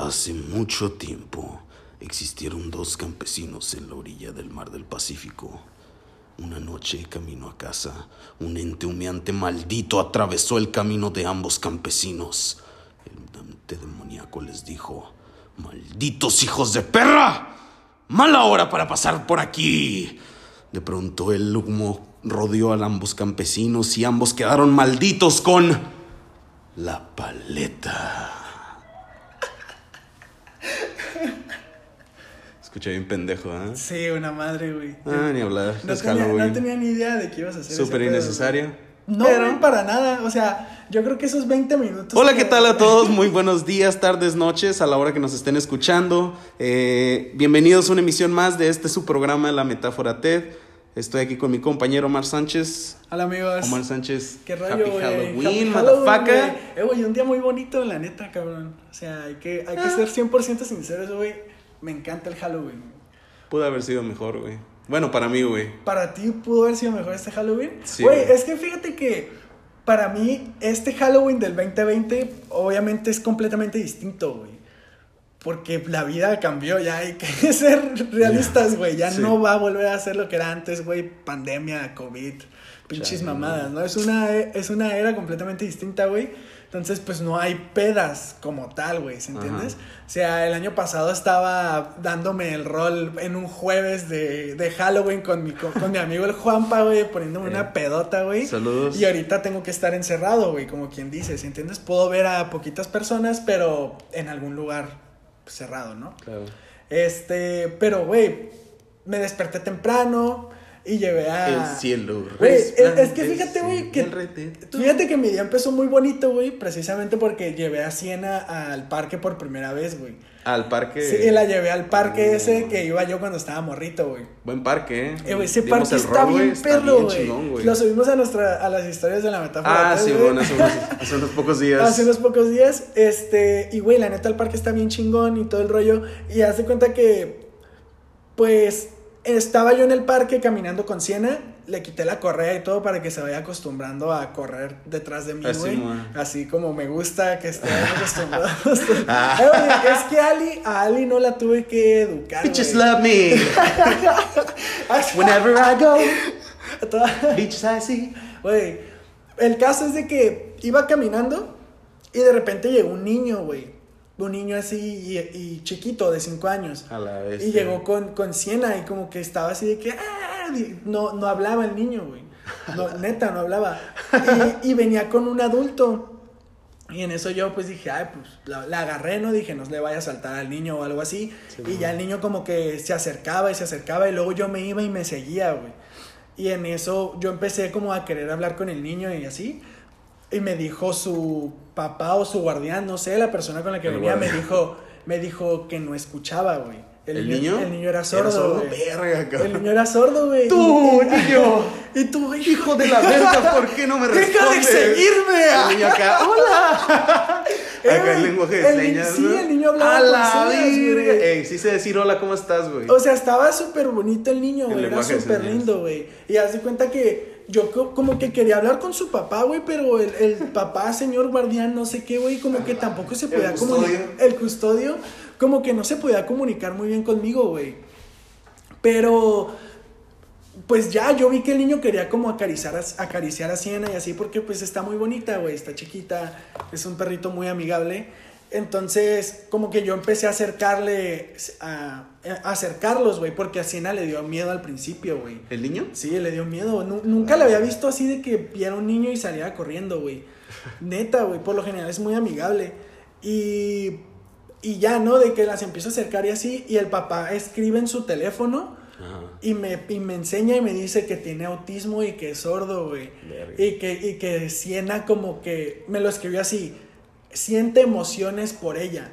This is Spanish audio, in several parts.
Hace mucho tiempo existieron dos campesinos en la orilla del mar del Pacífico. Una noche, camino a casa, un ente humeante maldito atravesó el camino de ambos campesinos. El ente demoníaco les dijo, ¡Malditos hijos de perra! ¡Mala hora para pasar por aquí! De pronto el humo rodeó a ambos campesinos y ambos quedaron malditos con la paleta. Escuché bien pendejo, ¿eh? Sí, una madre, güey. Ah, ni hablar. No es tenía, Halloween. no tenía ni idea de qué ibas a hacer. Súper pedo, innecesario. No, Pero- para nada. O sea, yo creo que esos 20 minutos. Hola, que- ¿qué tal a todos? Muy buenos días, tardes, noches, a la hora que nos estén escuchando. Eh, bienvenidos a una emisión más de este su programa, La Metáfora TED. Estoy aquí con mi compañero Omar Sánchez. Hola, amigos. Omar Sánchez. ¿Qué rollo, Happy? Halloween, motherfucker. Eh, güey, un día muy bonito, la neta, cabrón. O sea, hay que, hay que Ah. ser 100% sinceros, güey. Me encanta el Halloween. Pudo haber sido mejor, güey. Bueno, para mí, güey. ¿Para ti pudo haber sido mejor este Halloween? Sí, Güey, es que fíjate que para mí este Halloween del 2020 obviamente es completamente distinto, güey. Porque la vida cambió, ya hay que ser realistas, güey. Ya Sí. no va a volver a ser lo que era antes, güey. Pandemia, COVID, pinches Chale, mamadas, ¿no? Es una, es una era completamente distinta, güey. Entonces, pues no hay pedas como tal, güey, ¿se entiendes? Ajá. O sea, el año pasado estaba dándome el rol en un jueves de, de Halloween con mi, con, con mi amigo el Juanpa, güey, poniéndome Eh. una pedota, güey. Saludos. Y ahorita tengo que estar encerrado, güey, como quien dice, ¿sí entiendes? Puedo ver a poquitas personas, pero en algún lugar cerrado, ¿no? Claro. Este, pero, güey, me desperté temprano y llevé a... El cielo. Güey, es- es que fíjate, güey, que- Fíjate que mi día empezó muy bonito, güey, precisamente porque llevé a Siena al parque por primera vez, güey. Al parque. Sí, y la llevé al parque Oh. ese que iba yo cuando estaba morrito, güey. Buen parque, ¿eh? Eh, güey, ese Dimos parque está bien perro, bien güey. Lo subimos a nuestra, a las historias de la metáfora. Ah, sí, bueno, hace unos, hace unos pocos días. Hace unos pocos días, este, y güey, la neta el parque está bien chingón y todo el rollo. Y hace cuenta que, pues, estaba yo en el parque caminando con Siena, le quité la correa y todo para que se vaya acostumbrando a correr detrás de mí, Así, güey. Así como me gusta que esté acostumbrado. Ah. Eh, es que Ali, a Ali no la tuve que educar. Bitches love me. Whenever I go. Bitches I see. Güey, el caso es de que iba caminando y de repente llegó un niño, güey. Un niño así y, y chiquito, de 5 años. A la vez. Y llegó con, con Siena y como que estaba así de que... "Ah", No, no hablaba el niño, güey. No, neta, no hablaba. Y, y venía con un adulto. Y en eso yo pues dije, ay, pues la, la agarré, ¿no? Dije, no le vaya a saltar al niño o algo así. Sí, y ya el niño como que se acercaba y se acercaba y luego yo me iba y me seguía, güey. Y en eso yo empecé como a querer hablar con el niño y así. Y me dijo su papá o su guardián, no sé, la persona con la que El venía, me dijo, me dijo que no escuchaba, güey. ¿El niño? El niño era sordo, güey. Verga, El niño era sordo, güey. Tú, niño. Y tú, Hijo de la verga, ¿por qué no me ¡Deja respondes? de seguirme! El niño acá, hola. Eh, Acá el lenguaje de el señas. sí, ¿no? el niño hablaba A con la señas, güey. verga. Ey, sí sé decir hola, ¿cómo estás, güey? O sea, estaba súper bonito el niño, güey. Era súper lindo, güey. Y haz de cuenta que yo co- como que quería hablar con su papá, güey, pero el, el papá, señor guardián, no sé qué, güey, como que tampoco se podía comunicar. El custodio, como que no se podía comunicar muy bien conmigo, güey. Pero, pues ya, yo vi que el niño quería como acariciar a, acariciar a Siena y así, porque pues está muy bonita, güey, está chiquita, es un perrito muy amigable. Entonces, como que yo empecé a acercarle, a acercarlos, güey, porque a Siena le dio miedo al principio, güey. ¿El niño? Sí, le dio miedo. Nu- nunca le había visto así de que viera un niño y saliera corriendo, güey. Neta, güey, por lo general es muy amigable. Y, y ya, ¿no? De que las empiezo a acercar y así, y el papá escribe en su teléfono. Ajá. Y me, y me enseña y me dice que tiene autismo y que es sordo, güey. Y que, y que Siena como que, me lo escribió así, siente emociones por ella.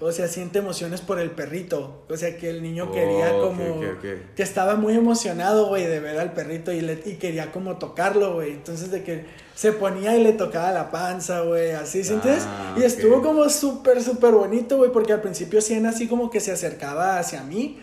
O sea, siente emociones por el perrito. O sea, que el niño Oh, quería como... ok, ok. Que estaba muy emocionado, güey, de ver al perrito y, le, y quería como tocarlo, güey. Entonces de que se ponía y le tocaba la panza, güey, así, ¿sí entiendes? Ah, Y estuvo como súper, súper bonito, güey, porque al principio Siena así como que se acercaba hacia mí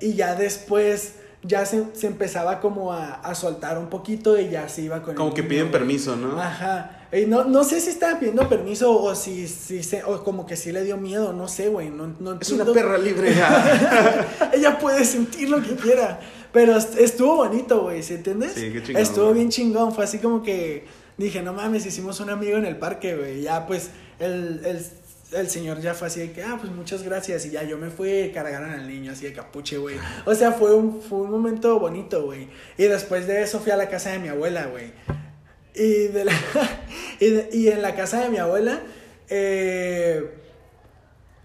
y ya después ya se, se empezaba como a, a soltar un poquito y ya se iba con el Como que niño, piden permiso, ¿no? Ajá. Y no, no sé si estaba pidiendo permiso o si, si se, o como que sí le dio miedo, no sé, güey. No, no Es una perra libre. Ella puede sentir lo que quiera. Pero est- estuvo bonito, güey, ¿sí entiendes? Sí, qué chingón, Estuvo bien chingón. Fue así como que dije, no mames, hicimos un amigo en el parque, güey. Ya, pues, el, el, el señor ya fue así de que, ah, pues muchas gracias. Y ya yo me fui, cargaron al niño así de capuche, güey. O sea, fue un, fue un momento bonito, güey. Y después de eso fui a la casa de mi abuela, güey. Y, de la- y, de- y en la casa de mi abuela, eh,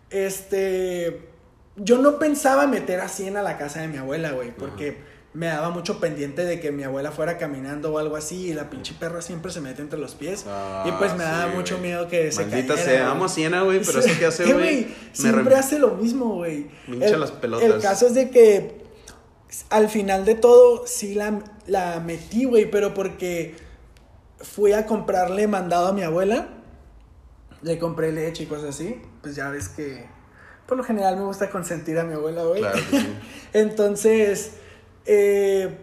este, yo no pensaba meter a 100 a la casa de mi abuela, güey, porque me daba mucho pendiente de que mi abuela fuera caminando o algo así y la pinche perra siempre se mete entre los pies. Ah, y pues me daba sí, mucho güey. miedo que se Maldita cayera. sea, amo a Siena, güey, pero eso que hace, ¿Qué, güey. Siempre rem- hace lo mismo, güey. El- las pelotas. El caso es de que al final de todo sí la, la metí, güey, pero porque fui a comprarle mandado a mi abuela. Le compré leche y cosas así. Pues ya ves que por lo general me gusta consentir a mi abuela, güey. Claro que sí. Entonces, eh,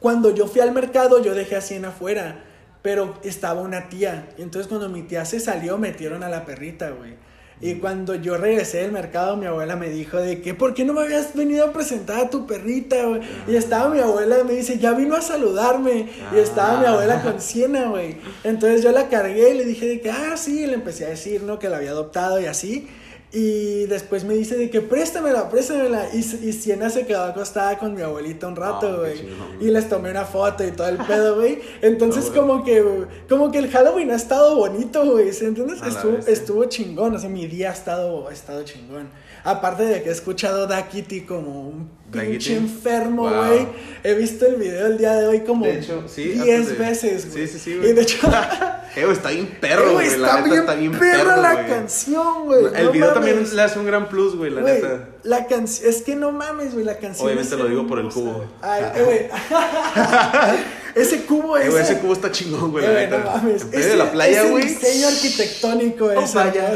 cuando yo fui al mercado, yo dejé a Siena afuera, pero estaba una tía. Y entonces cuando mi tía se salió, metieron a la perrita, güey. Y cuando yo regresé del mercado, mi abuela me dijo de que, ¿por qué no me habías venido a presentar a tu perrita, güey? Y estaba mi abuela y me dice, ya vino a saludarme. Y estaba mi abuela con Siena, güey. Entonces yo la cargué y le dije de que, ah, sí, y le empecé a decir, ¿no? Que la había adoptado y así. Y después me dice de que préstamela, préstamela. Y, y Siena se quedó acostada con mi abuelita un rato, güey. y les tomé una foto y todo el pedo, güey. Entonces, como que como que el Halloween ha estado bonito, güey. ¿sí ¿Entiendes? Estuvo, estuvo chingón. O sea, mi día ha estado, ha estado chingón. Aparte de que he escuchado Da Kitty como un pinche enfermo, Wow. güey. He visto el video el día de hoy como De hecho, sí, 10 antes de- veces, güey. Sí, sí, sí, güey. Y de hecho, güey, está bien perro, güey. La está, neta bien está bien perra perro, la canción, güey. El no video mames. también le hace un gran plus, güey, la neta. la canción, es que no mames, güey, la canción. Obviamente es lo digo por el cubo. güey. Ay, güey. ese cubo es. ese cubo está chingón, güey, la neta. no mames. En medio de la playa, ese güey. diseño arquitectónico Oh, es vaya.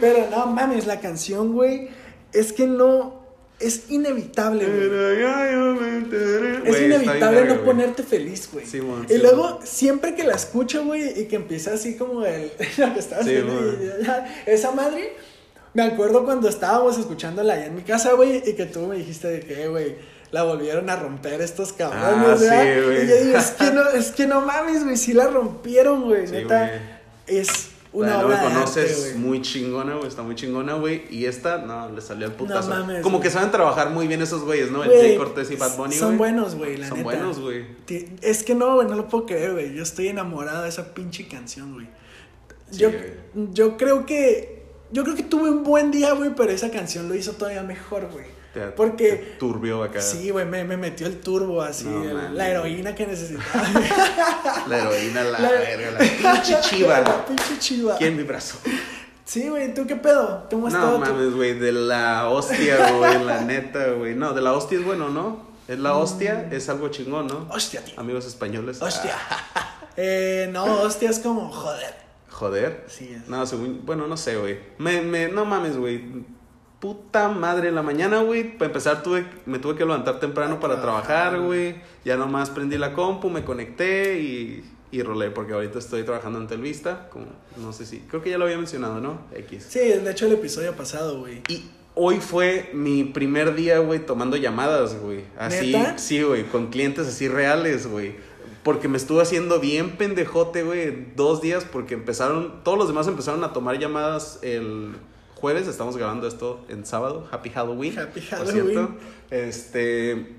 Pero no mames, la canción, güey, es que no. Es inevitable, güey. Es inevitable no ponerte feliz, güey. Sí, mon, y sí, luego, siempre que la escucho, güey, y que empieza así como el, lo que estaba Sí, esa madre, me acuerdo cuando estábamos escuchándola allá en mi casa, güey, y que tú me dijiste de que, güey, la volvieron a romper estos cabrones, Ah, sí, ¿verdad? güey. Y yo digo, es que no, es que no mames, güey, sí la rompieron, güey, Sí, neta, güey. es una no obra de arte, conoces, güey. muy chingona, güey. Está muy chingona, güey. Y esta, no, le salió al putazo. mames, Como güey. que saben trabajar muy bien esos güeyes, ¿no? El Jay Cortés y Bad Bunny, Son güey. buenos, güey, la Son neta. buenos, güey. Es que no, güey, no lo puedo creer, güey. Yo estoy enamorado de esa pinche canción, güey. Sí, yo, güey. yo creo que. Yo creo que tuve un buen día, güey, pero esa canción lo hizo todavía mejor, güey. Te- Porque. te turbio acá. Sí, güey, me, me metió el turbo así, No, el- mames. la heroína que necesitaba. La heroína, la, La- verga, la pinche chiva. La pinche chiva. ¿Quién mi brazo? Sí, güey, ¿tú qué pedo? ¿Cómo has No mames, güey, de la hostia, güey, la neta, güey. No, de la hostia es bueno, ¿no? Es la hostia, es algo chingón, ¿no? Hostia, tío. Amigos españoles. Hostia. Ah, Eh, no, hostia es como, joder. joder. Sí, es. No, según, bueno, no sé, güey. Me, me, no mames, güey. Puta madre, en la mañana, güey. Para empezar, tuve, me tuve que levantar temprano para trabajar, güey. Ya nomás prendí la compu, me conecté y, y rolé, porque ahorita estoy trabajando en Telvista. Como, no sé si, creo que ya lo había mencionado, ¿no? X. Sí, de hecho el episodio pasado, güey. Y hoy fue mi primer día, güey, tomando llamadas, güey. Así, ¿Neta? sí, güey, con clientes así reales, güey. Porque me estuve haciendo bien pendejote, güey, dos días, porque empezaron, todos los demás empezaron a tomar llamadas el jueves, estamos grabando esto en sábado, Happy Halloween. Happy por Halloween. cierto. Este,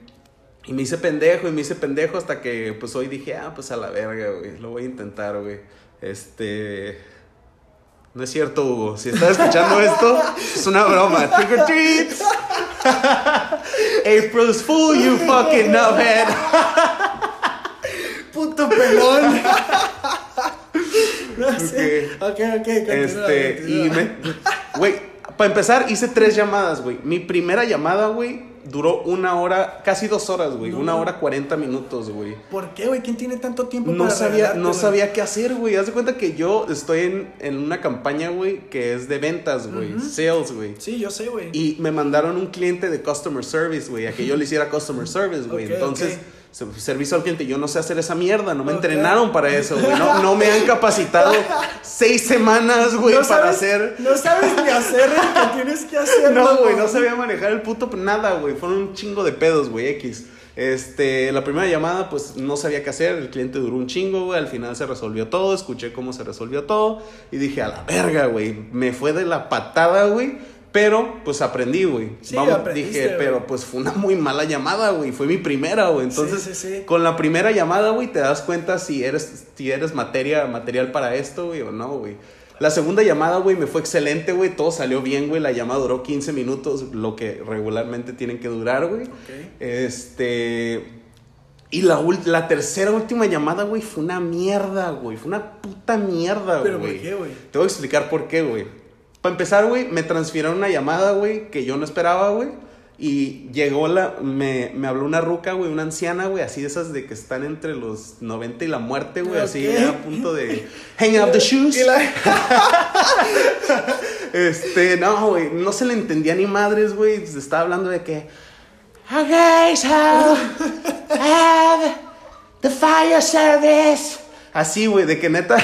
y me hice pendejo, y me hice pendejo hasta que, pues hoy dije, ah, pues a la verga, güey, lo voy a intentar, güey. Este, no es cierto, Hugo. Si estás escuchando esto, es una broma. Trick or treats. April's Fool, you fucking knobhead. Puto pelón. no sé. Ok, ok, continúa, Este, y me. Güey, para empezar, hice tres llamadas, güey. Mi primera llamada, güey, duró una hora, casi dos horas, güey. No. Una hora cuarenta minutos, güey. ¿Por qué, güey? ¿Quién tiene tanto tiempo No para sabía, no güey? sabía qué hacer, güey. Haz de cuenta que yo estoy en, en una campaña, güey, que es de ventas, güey. Sales, güey. Sí, yo sé, güey. Y me mandaron un cliente de customer service, güey, a que yo le hiciera customer service, güey. Entonces. Servicio al cliente. Yo no sé hacer esa mierda, no me entrenaron para eso, güey. No, no, me han capacitado seis semanas, güey, para hacer. No sabes ni hacer lo que tienes que hacer. No, güey, no sabía manejar el puto nada, güey. Fueron un chingo de pedos, güey, X. Este, la primera llamada, pues no sabía qué hacer. El cliente duró un chingo, güey. Al final se resolvió todo. Escuché cómo se resolvió todo. Y dije, a la verga, güey. Me fue de la patada, güey pero, pues aprendí, güey. Sí, dije, pero pues fue una muy mala llamada, güey. Fue mi primera, güey. Entonces, con la primera llamada, güey, te das cuenta si eres, si eres materia, material para esto, güey, o no, güey. La segunda llamada, güey, me fue excelente, güey. Todo salió bien, güey. La llamada duró 15 minutos, lo que regularmente tienen que durar, güey. Este. Y la, la tercera última llamada, güey, fue una mierda, güey. Fue una puta mierda, güey. ¿Pero por qué, güey? Te voy a explicar por qué, güey. Para empezar, güey, me transfirieron una llamada, güey, que yo no esperaba, güey. Y llegó la. Me, me habló una ruca, güey, una anciana, güey, así de esas de que están entre los 90 y la muerte, güey, así a punto de. Hang up the shoes. este, no, güey, no se le entendía ni madres, güey. Se estaba hablando de que. Okay, so. Have the fire service. Así, güey, de que neta,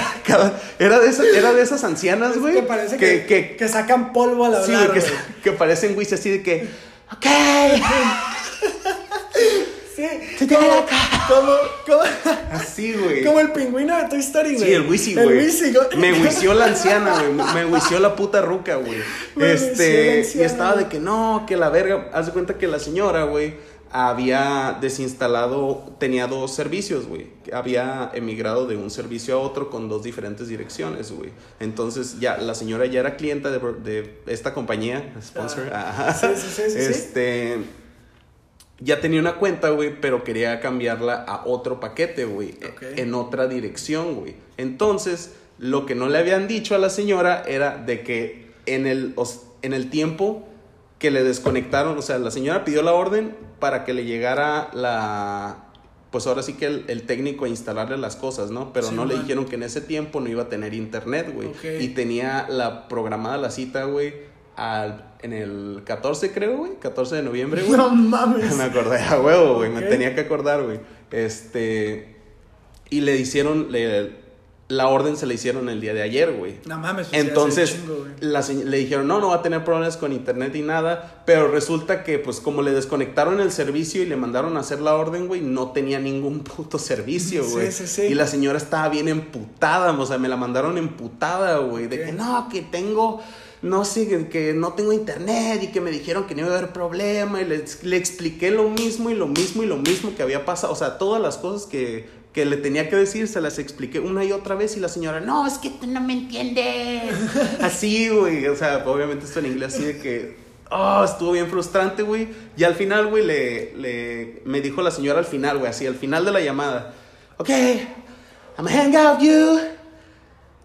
era, de esas, era de esas ancianas, güey. Que parece que, que, sacan polvo a la Sí, güey, que, parecen, güey, así de que, ok. sí, como, como, Así, güey. Como el pingüino de Toy Story, güey. Sí, el Wisi, güey. El Me wició la anciana, güey. Me wició la puta ruca, güey. Este, y estaba de que no, que la verga. Haz de cuenta que la señora, güey había desinstalado, tenía dos servicios, güey. Había emigrado de un servicio a otro con dos diferentes direcciones, güey. Entonces, ya, la señora ya era clienta de, de esta compañía, sponsor. Ah, sí, sí, sí, este, ya tenía una cuenta, güey, pero quería cambiarla a otro paquete, güey. En otra dirección, güey. Entonces, lo que no le habían dicho a la señora era de que en el, en el tiempo que le desconectaron, o sea, la señora pidió la orden para que le llegara la, pues ahora sí que el, técnico a instalarle las cosas, ¿no? Pero no le dijeron que en ese tiempo no iba a tener internet, güey. Y tenía la programada la cita, güey, al, en el 14, creo, güey. 14 de noviembre, güey. No mames. Me acordé a huevo, güey. Me tenía que acordar, güey. Este. Y le hicieron, le, la orden se la hicieron el día de ayer, güey. No mames. Pues Entonces le dijeron, no, no va a tener problemas con internet y nada. Pero resulta que, pues como le desconectaron el servicio y le mandaron a hacer la orden, güey, no tenía ningún puto servicio, güey. Sí, sí, sí. Y la señora estaba bien emputada, o sea, me la mandaron emputada, güey. De que no, que tengo no sé, que no tengo internet y que me dijeron que no iba a haber problema y le, le, expliqué lo mismo y lo mismo y lo mismo que había pasado, o sea, todas las cosas que que le tenía que decir, se las expliqué una y otra vez y la señora, no, es que tú no me entiendes. así, güey, o sea, obviamente esto en inglés así de que, oh, estuvo bien frustrante, güey. Y al final, güey, le, le, me dijo la señora al final, güey, así, al final de la llamada, ok, I'm gonna hang out you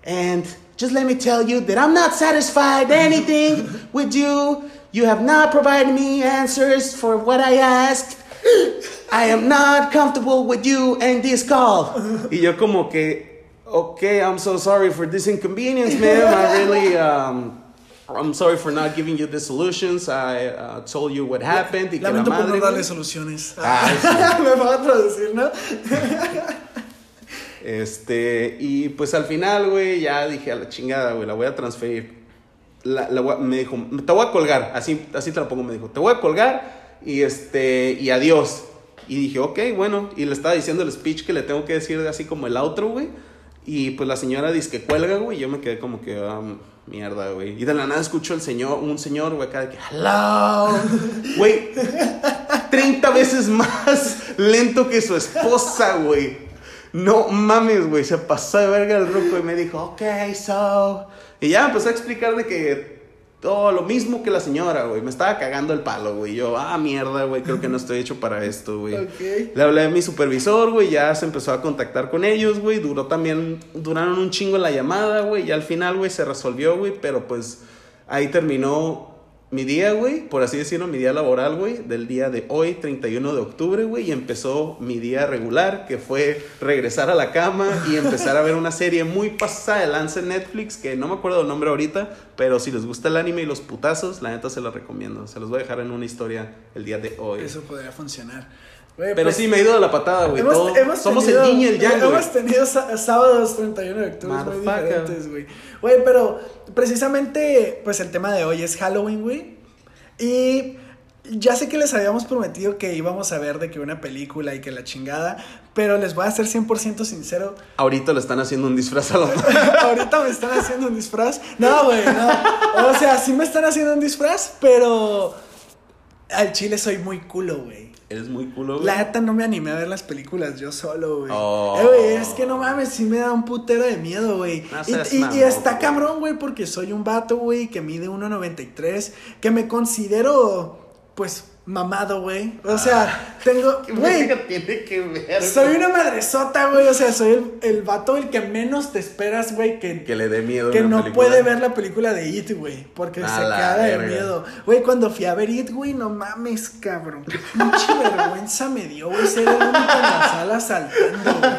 and just let me tell you that I'm not satisfied anything with you. You have not provided me answers for what I asked. I am not comfortable with you and this call. Y yo como que, okay, I'm so sorry for this inconvenience, ma'am. I really, um, I'm sorry for not giving you the solutions. I uh, told you what happened. Y Lamento por no darle soluciones. Ah, Me va a traducir, ¿no? este, y pues al final, güey, ya dije a la chingada, güey, la voy a transferir. La, la, me dijo, te voy a colgar, así, así te la pongo, me dijo, te voy a colgar y este, y adiós. Y dije, ok, bueno. Y le estaba diciendo el speech que le tengo que decir así como el outro, güey. Y pues la señora dice que cuelga, güey. Y yo me quedé como que, ah, mierda, güey. Y de la nada escucho el señor, un señor, güey, acá de que, hello. Güey, 30 veces más lento que su esposa, güey. No mames, güey. Se pasó de verga el ruco y me dijo, ok, so. Y ya empezó a explicar de que todo lo mismo que la señora, güey. Me estaba cagando el palo, güey. Yo, ah, mierda, güey, creo que no estoy hecho para esto, güey. Le hablé a mi supervisor, güey, ya se empezó a contactar con ellos, güey. Duró también, duraron un chingo la llamada, güey. Y al final, güey, se resolvió, güey. Pero pues ahí terminó mi día, güey, por así decirlo, mi día laboral, güey, del día de hoy, 31 de octubre, güey, y empezó mi día regular, que fue regresar a la cama y empezar a ver una serie muy pasada de lance Netflix, que no me acuerdo el nombre ahorita, pero si les gusta el anime y los putazos, la neta se la recomiendo. Se los voy a dejar en una historia el día de hoy. Eso podría funcionar. Pero pues, sí, me he ido de la patada, güey. Somos el yin y el yang. Hemos tenido sá- sábados 31 de octubre muy diferentes, güey. Güey, pero precisamente, pues el tema de hoy es Halloween, güey. Y ya sé que les habíamos prometido que íbamos a ver de que una película y que la chingada, pero les voy a ser 100% sincero. Ahorita le están haciendo un disfraz a la Ahorita me están haciendo un disfraz. No, güey, no. O sea, sí me están haciendo un disfraz, pero al chile soy muy culo, güey. Eres muy culo, güey. La neta no me animé a ver las películas yo solo, güey. Oh. Eh, güey, es que no mames, sí me da un putero de miedo, güey. No y, está güey. cabrón, güey, porque soy un vato, güey, que mide 1.93, que me considero, pues, mamado, güey. O sea, tengo, ¿Qué güey, tiene que ver? soy una madresota, güey. O sea, soy el, el vato el que menos te esperas, güey, que, Que le dé miedo. que no película. puede ver la película de It, güey. Porque A se caga de miedo. Güey, cuando fui a ver It, güey, no mames, cabrón. Qué pinche vergüenza me dio, güey, ser el único en la sala saltando, güey.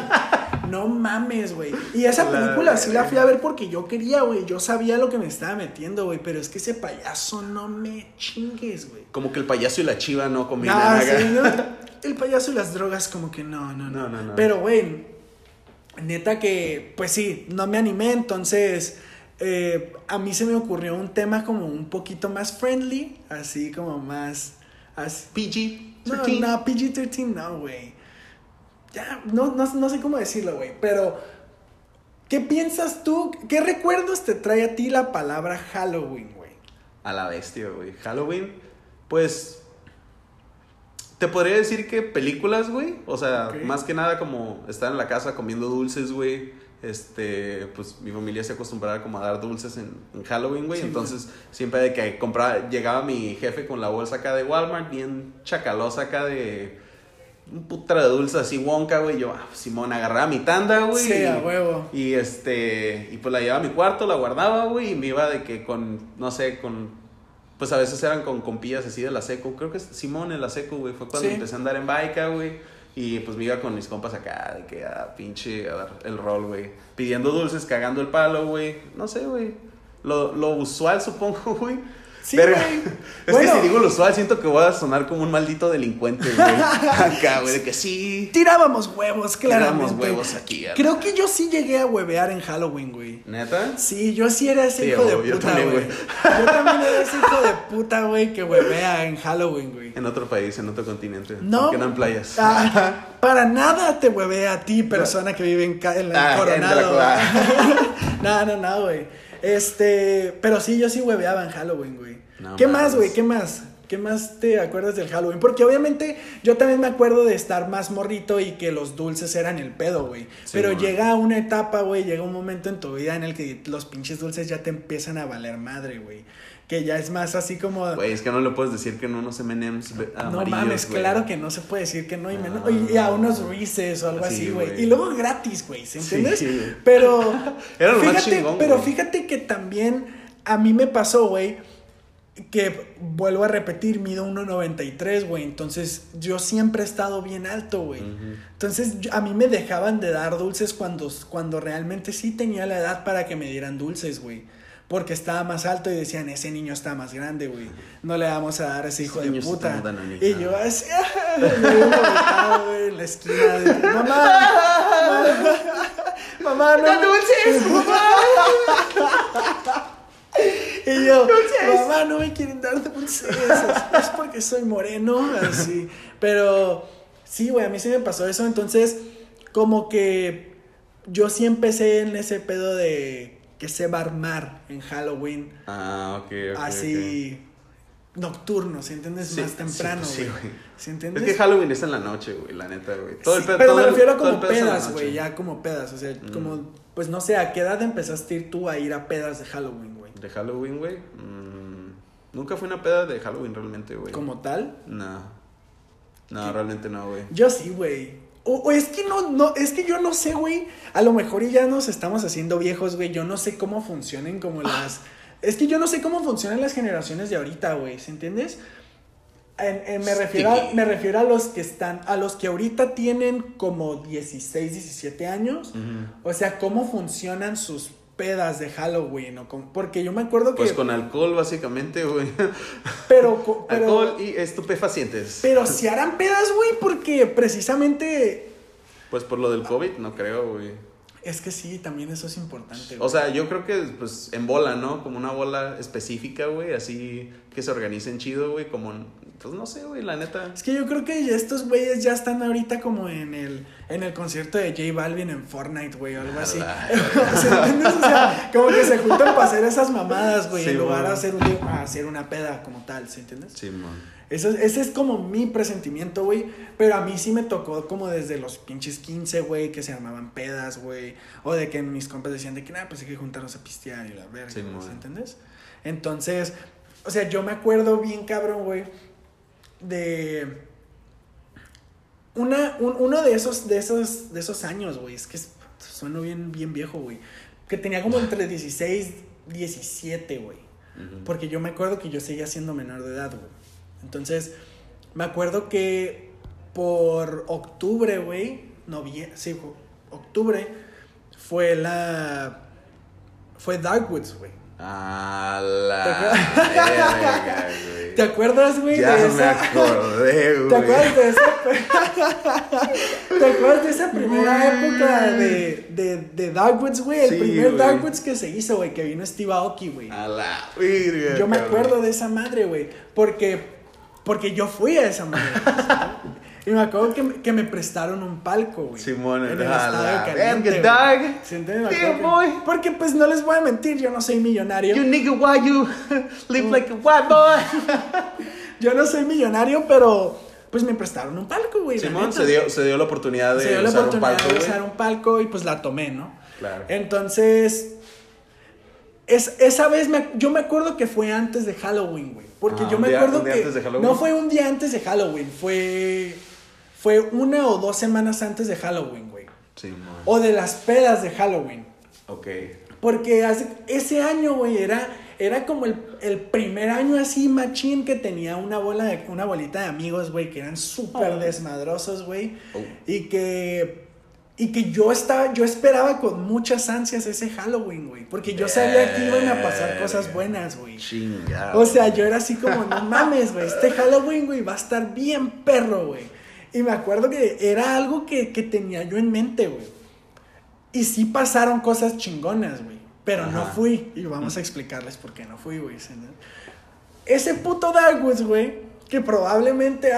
No mames, güey. Y esa La película sí la fui a ver porque yo quería, güey. Yo sabía lo que me estaba metiendo, güey. Pero es que ese payaso no me chingues, güey. Como que el payaso y la chiva no combinan. Ah, sí, ¿no? El payaso y las drogas, como que no, no, no. No, no, no. Pero, güey, neta que, pues sí, no me animé, entonces eh, a mí se me ocurrió un tema como un poquito más friendly, así como más... así- PG. no, 13. no, PG-13 no, güey. Ya, no, no, no sé cómo decirlo, güey, pero... ¿Qué piensas tú? ¿Qué recuerdos te trae a ti la palabra Halloween, güey? A la bestia, güey. Halloween, pues. Te podría decir que películas, güey. O sea, más que nada como estar en la casa comiendo dulces, güey. Este, pues mi familia se acostumbraba como a dar dulces en, en Halloween, güey. Sí, Entonces, siempre de que compraba, llegaba mi jefe con la bolsa acá de Walmart, bien chacalosa acá de un putra de dulces así Wonka, güey. Yo, ah, Simón, agarraba mi tanda, güey. Sí, a y- huevo. y este, y pues la llevaba a mi cuarto, la guardaba, güey, y me iba de que con, no sé, con, pues a veces eran con compillas así de la seco. Creo que es Simón en la seco, güey, fue cuando Sí. empecé a andar en baica, güey. Y pues me iba con mis compas acá, de que a pinche, a dar el rol, güey. Pidiendo dulces, cagando el palo, güey. No sé, güey. Lo, lo usual, supongo, güey. Sí, Verga. güey. Es Bueno. que si digo lo usual, siento que voy a sonar como un maldito delincuente, güey. Acá, güey, de que sí. Tirábamos huevos, claramente. Tirábamos huevos aquí, la- Creo que yo sí llegué a huevear en Halloween, güey. ¿Neta? Sí, yo sí era ese Sí, hijo de obvio, yo puta, también, güey. Yo también era ese hijo de puta, güey, que huevea en Halloween, güey. En otro país, en otro continente. No. Porque no en playas. Ah, para nada te huevea a ti, persona que vive en, en la Ah, Coronado. en no, no, no, güey. Este, pero sí, yo sí hueveaba en Halloween, güey. No ¿Qué más, güey? ¿Qué más? ¿Qué más te acuerdas del Halloween? Porque obviamente yo también me acuerdo de estar más morrito y que los dulces eran el pedo, güey. Sí, Pero llega una etapa, güey, llega un momento en tu vida en el que los pinches dulces ya te empiezan a valer madre, güey. Que ya es más así como... Güey, es que no le puedes decir que no unos M&M's No amarillos, mames, güey. claro que no se puede decir que no. Y, menos- Ah. y a unos Reese's o algo Sí, así, güey. Y luego gratis, güey, ¿se Sí, entiendes? güey. Pero. Era lo más fíjate, chingón, Pero güey. fíjate que también a mí me pasó, güey. Que vuelvo a repetir, mido 1.93, güey. Entonces yo siempre he estado bien alto, güey. Entonces a mí me dejaban de dar dulces cuando, cuando realmente sí tenía la edad para que me dieran dulces, güey. Porque estaba más alto y decían, ese niño está más grande, güey. No le vamos a dar a ese hijo Ese de puta. Y yo así, me había vomitado, güey, en la esquina. De, mamá, mamá, mamá, no. dulces, Y yo, mamá, no me quieren dar dulces. Es, es porque soy moreno, así. Pero sí, güey, a mí sí me pasó eso. Entonces, como que yo sí empecé en ese pedo de que se va a armar en Halloween. Ah, ok, ok. así nocturno, ¿sí entiendes? Sí, Más temprano, sí, güey. pues sí, güey. ¿Sí ok. entiendes? Es que Halloween es en la noche, güey, la neta, güey. Todo el pedo- pero todo me refiero el como pedas, güey, ya como pedas, o sea, Mm. como, pues no sé, ¿a qué edad empezaste ir tú a ir a pedas de Halloween, güey? ¿De Halloween, güey? Mm, nunca fui una peda de Halloween realmente, güey. Como tal. No. No, realmente no, güey. Yo sí, güey. O, o es que no, no, es que yo no sé, güey. A lo mejor y ya nos estamos haciendo viejos, güey. Yo no sé cómo funcionen como las. Es que yo no sé cómo funcionan las generaciones de ahorita, güey. ¿Se entiendes? En- en- me, refiero a, me refiero a los que están, a los que ahorita tienen como 16, 17 años. O sea, cómo funcionan sus pedas de Halloween o con, porque yo me acuerdo que Pues con alcohol, básicamente, güey. pero, pero Alcohol y estupefacientes. pero si harán pedas, güey, porque precisamente Pues por lo del COVID, no creo, güey. Es que sí, también eso es importante. O güey. sea, yo creo que, pues, en bola, ¿no? Como una bola específica, güey. Así que se organicen chido, güey. Como, pues, no sé, güey, la neta. Es que yo creo que estos güeyes ya están ahorita como en el, en el concierto de J Balvin en Fortnite, güey, o algo así. O ¿entiendes? O sea, como que se juntan para hacer esas mamadas, güey, Sí, en lugar de hacer, un- a hacer una peda como tal, ¿sí entiendes? Sí, man. Eso, ese es como mi presentimiento, güey. Pero a mí sí me tocó como desde los pinches 15, güey, que se armaban pedas, güey. O de que mis compas decían de que, nada, pues hay que juntarnos a pistear y la verga, Sí, güey, mo. ¿sí ¿entiendes? Entonces, o sea, yo me acuerdo bien cabrón, güey, de... Una, un- uno de esos, de esos, de esos años, güey, es que es- sueno bien, bien viejo, güey. Que tenía como entre 16, 17, güey. Porque yo me acuerdo que yo seguía siendo menor de edad, güey. Entonces, me acuerdo que por octubre, güey, noviembre, sí, octubre, fue la... Fue Darkwoods, güey. A ¿Te la. ¿Te acuerdas, güey, Ya de me esa... acordé, güey. ¿Te acuerdas de esa... ¿Te acuerdas de esa primera época de, de, de Darkwoods, güey? El Sí, primer. Darkwoods que se hizo, güey, que vino Steve Aoki, güey. A la verga. Yo me acuerdo de esa madre, güey. Porque, porque yo fui a esa madre. y me acuerdo que, me- que me prestaron un palco, güey. Simón, en el estadio caliente. acuerdo boy. que- Porque, pues, no les voy a mentir, yo no soy millonario. You nigga, why you live like a white boy? Yo no soy millonario, pero, pues, me prestaron un palco, güey. Simón se dio, se dio la oportunidad de Se dio la usar un oportunidad palco, de usar un palco y, pues, la tomé, ¿no? Claro. Entonces, es, esa vez me- yo me acuerdo que fue antes de Halloween, güey. Porque Ah, yo me día- acuerdo que antes de Halloween. no fue un día antes de Halloween, fue fue una o dos semanas antes de Halloween, güey. Simón. O de las pedas de Halloween. Ok. Porque hace- ese año, güey, era, era como el, el primer año así machín que tenía una bola de, una bolita de amigos, güey, que eran súper Oh. desmadrosos, güey. Oh. Y que. Y que yo estaba, yo esperaba con muchas ansias ese Halloween, güey. Porque yo sabía que iban a pasar cosas buenas, güey. Chingado. O sea, yo era así como, no mames, güey, este Halloween, güey, va a estar bien perro, güey. Y me acuerdo que era algo que, que tenía yo en mente, güey. Y sí pasaron cosas chingonas, güey. Pero no fui. Y vamos a explicarles por qué no fui, güey. Ese puto Darkwoods, güey, que probablemente,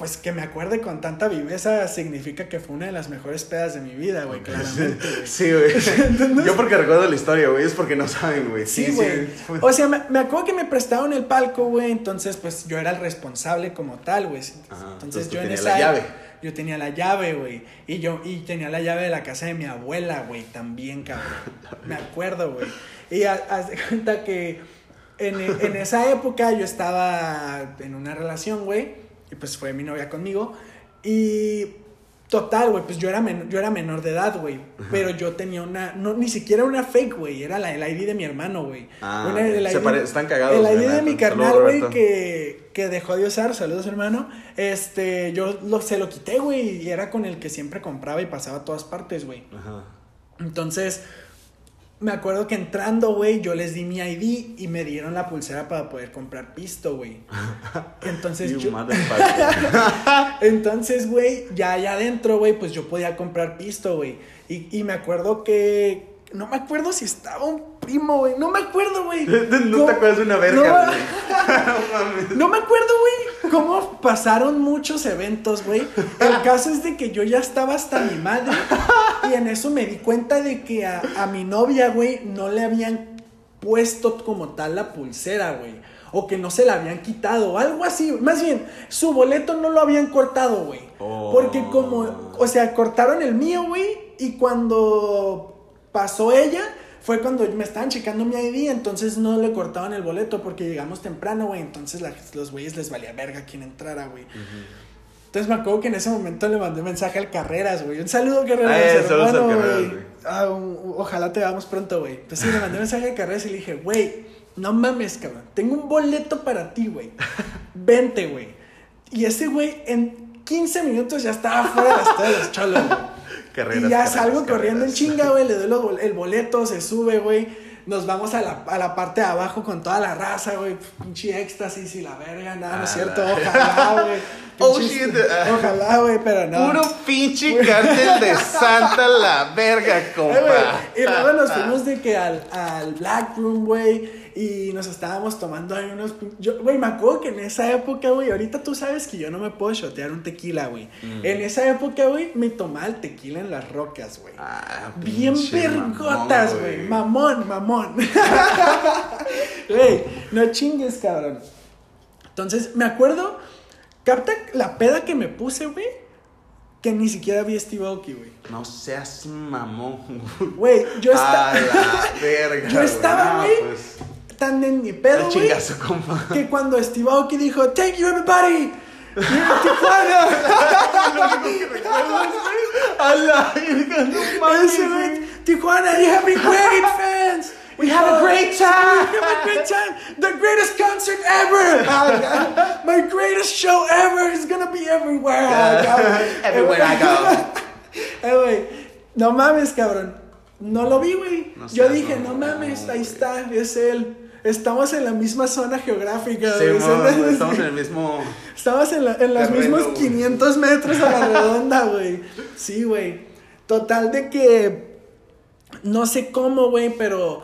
pues que me acuerde con tanta viveza, significa que fue una de las mejores pedas de mi vida, güey, claramente. Sí, güey. Yo porque recuerdo la historia, güey, es porque no saben, güey. Sí, güey. fue- O sea, me, me acuerdo que me prestaron el palco, güey. Entonces, pues yo era el responsable como tal, güey. Entonces, entonces tú yo en esa. la llave. Yo tenía la llave, güey. Y yo y tenía la llave de la casa de mi abuela, güey. También, cabrón. Me acuerdo, güey. Y ha- haz de cuenta que en, en esa época yo estaba en una relación, güey. Y pues fue mi novia conmigo. Y total, güey, pues yo era, yo era menor de edad, güey. Pero yo tenía una, no, ni siquiera una fake, güey. Era la, el ID de mi hermano, güey. Ah, Una- el se ID pare- están cagados, El ID de mi carnal, güey, que, que dejó de usar. Saludos, hermano. Este, yo lo, se lo quité, güey. Y era con el que siempre compraba y pasaba a todas partes, güey. Ajá. Entonces, me acuerdo que entrando, güey, yo les di mi ID y me dieron la pulsera para poder comprar pisto, güey. Entonces, yo, entonces, güey, ya allá adentro, güey, pues yo podía comprar pisto, güey. Y, y me acuerdo que. No me acuerdo si estaba un primo, güey. No me acuerdo, güey. No ¿Cómo- te acuerdas de una verga, güey. No me acuerdo, güey, cómo pasaron muchos eventos, güey. El caso es de que yo ya estaba hasta mi madre y en eso me di cuenta de que a, a mi novia, güey, no le habían puesto como tal la pulsera, güey. O que no se la habían quitado, algo así. Más bien, su boleto no lo habían cortado, güey. Oh. Porque como, o sea, cortaron el mío, güey, y cuando pasó ella, fue cuando me estaban checando mi ID, entonces no le cortaban el boleto porque llegamos temprano, güey. Entonces la- los güeyes les valía verga quien entrara, güey. Entonces me acuerdo que en ese momento le mandé mensaje al Carreras, güey. Un saludo, Carreras. Saludos al hermano, Carreras, güey. Ah, un- ojalá te veamos pronto, güey. Entonces le mandé mensaje a Carreras y le dije, güey, no mames, cabrón. Tengo un boleto para ti, güey. Vente, güey. Y ese güey en 15 minutos ya estaba fuera del estadio de los cholos, güey. Carreras, y ya carreras, salgo corriendo en chinga, güey, le doy los bol- el boleto, se sube, güey. Nos vamos a la, a la parte de abajo con toda la raza, güey. Pinche éxtasis y la verga, nada, no es A cierto. la- Ojalá, güey. Oh, shit, ah. Ojalá, güey, pero no. Puro pinche cártel de Santa la verga, Eh, compa. y luego nos fuimos de que al, al Black Room, güey, y nos estábamos tomando ahí unos... Yo, güey, me acuerdo que en esa época, güey, ahorita tú sabes que yo no me puedo shotear un tequila, güey. Mm. En esa época, güey, me tomaba el tequila en las rocas, güey. Ah, Bien vergotas, güey. Mamón, mamón. Güey, no chingues, cabrón. Entonces, me acuerdo, capta la peda que me puse, güey, que ni siquiera vi Steve Aoki, güey. No seas mamón. Güey, yo estaba... A la verga. Yo estaba, güey, pues, tan en mi pedo, el güey, chingazo, compa. que cuando Steve Aoki dijo, thank you everybody, Tijuana, A la verga, no güey, Tijuana, you have been great fans. We had a great time. We have a great time. The greatest concert ever. Ah, My greatest show ever is gonna be everywhere. Ah. Everywhere I go. Eh, güey, no mames, cabrón. No lo vi, güey. No Yo dije, no mames, ahí está, es él. Estamos en la misma zona geográfica, Sí, ¿sabes? estamos en el mismo. Estabas en, la- en los Terreno, mismos güey. 500 metros a la redonda, güey. Sí, güey. Total de que no sé cómo, güey, pero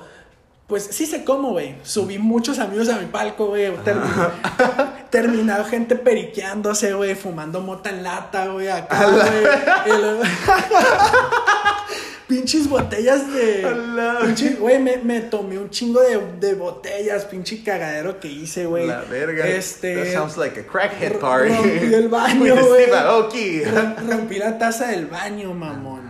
pues sí sé cómo, güey. Subí muchos amigos a mi palco, güey. Terminé, terminado gente periqueándose, güey, fumando mota en lata, güey, acá, güey. Pinches botellas de. A la- pinche- Güey, me, me tomé un chingo de, de botellas, pinche cagadero que hice, güey. La verga. Este. That sounds like a crackhead party. rompí el baño, güey. Rompí la taza del baño, mamón.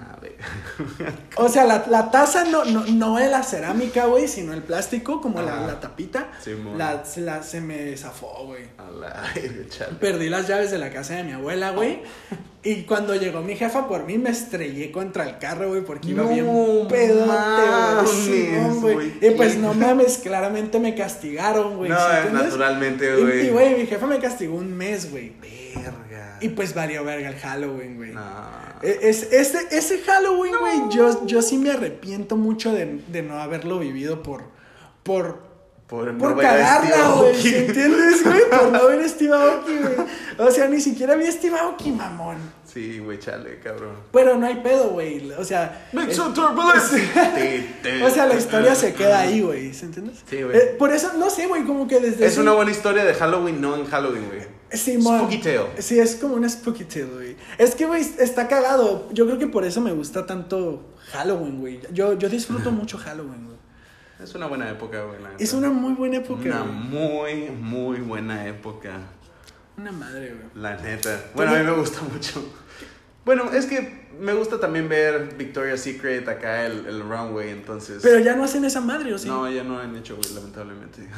O sea, la, la taza no, no, no es la cerámica, güey, sino el plástico, como la, la tapita. Simón. la, la- se me zafó, güey. Perdí las llaves de la casa de mi abuela, güey. Y cuando llegó mi jefa por mí, me estrellé contra el carro, güey, porque iba No bien pedote, güey. Y pues no mames, claramente me castigaron, güey. No, ¿sí naturalmente, güey. Y, güey, mi jefa me castigó un mes, güey. Verga. Y pues valió verga el Halloween, güey. No. E- Es, ese, ese Halloween, güey, yo, yo sí me arrepiento mucho de, de no haberlo vivido por. Por. Por, no Por cagarla, güey. Aoki. ¿sí ¿Entiendes, güey? Por no ver a Steve Aoki, güey. O sea, ni siquiera vi a Steve Aoki, mamón. Sí, güey, chale, cabrón. Pero no hay pedo, güey. O sea. Make some turbulence. O sea, la historia se queda ahí, güey. ¿Se entiendes? Sí, güey. Eh, por eso, no sé, güey, como que desde. Es una buena historia de Halloween, no en Halloween, güey. Simón. Spooky Tale. Sí, es como una spooky tale, güey. Es que, güey, está cagado. Yo creo que por eso me gusta tanto Halloween, güey. Yo, yo disfruto mucho Halloween, güey. Es una buena época, güey. Es una muy buena época, Una güey. muy, muy buena época. Una madre, güey. La neta. Bueno, a mí me gusta mucho. Bueno, es que me gusta también ver Victoria's Secret acá, el, el runway, entonces. Pero ya no hacen esa madre, ¿o sí? No, ya no han hecho, güey, lamentablemente.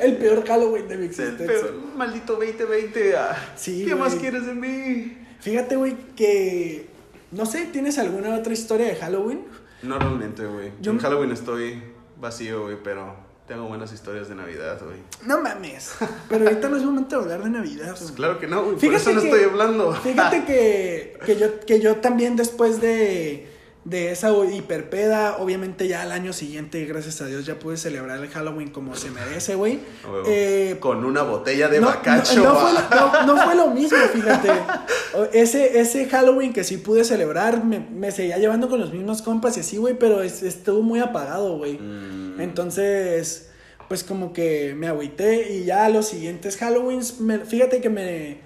El peor Halloween de mi Es el existencia. peor maldito 2020. ah. Sí, ¿Qué más quieres de mí? Fíjate, güey, que. No sé, ¿tienes alguna otra historia de Halloween? No realmente, güey. Yo- En Halloween estoy vacío, güey, pero tengo buenas historias de Navidad, güey. No mames. Pero ahorita no es momento de hablar de Navidad, Pues claro que no, güey. Por eso no que- estoy hablando. Fíjate que, que, yo, que yo también después de, de esa hiperpeda, obviamente ya al año siguiente, gracias a Dios, ya pude celebrar el Halloween como se merece, güey. Eh, Con una botella de no, bacacho. no, no fue, lo- no- no fue lo mismo, fíjate. Ese, ese Halloween que sí pude celebrar, me, me seguía llevando con los mismos compas y así, güey, pero es- estuvo muy apagado, güey. Mm. Entonces, pues como que me agüité y ya los siguientes Halloweens, me- fíjate que me,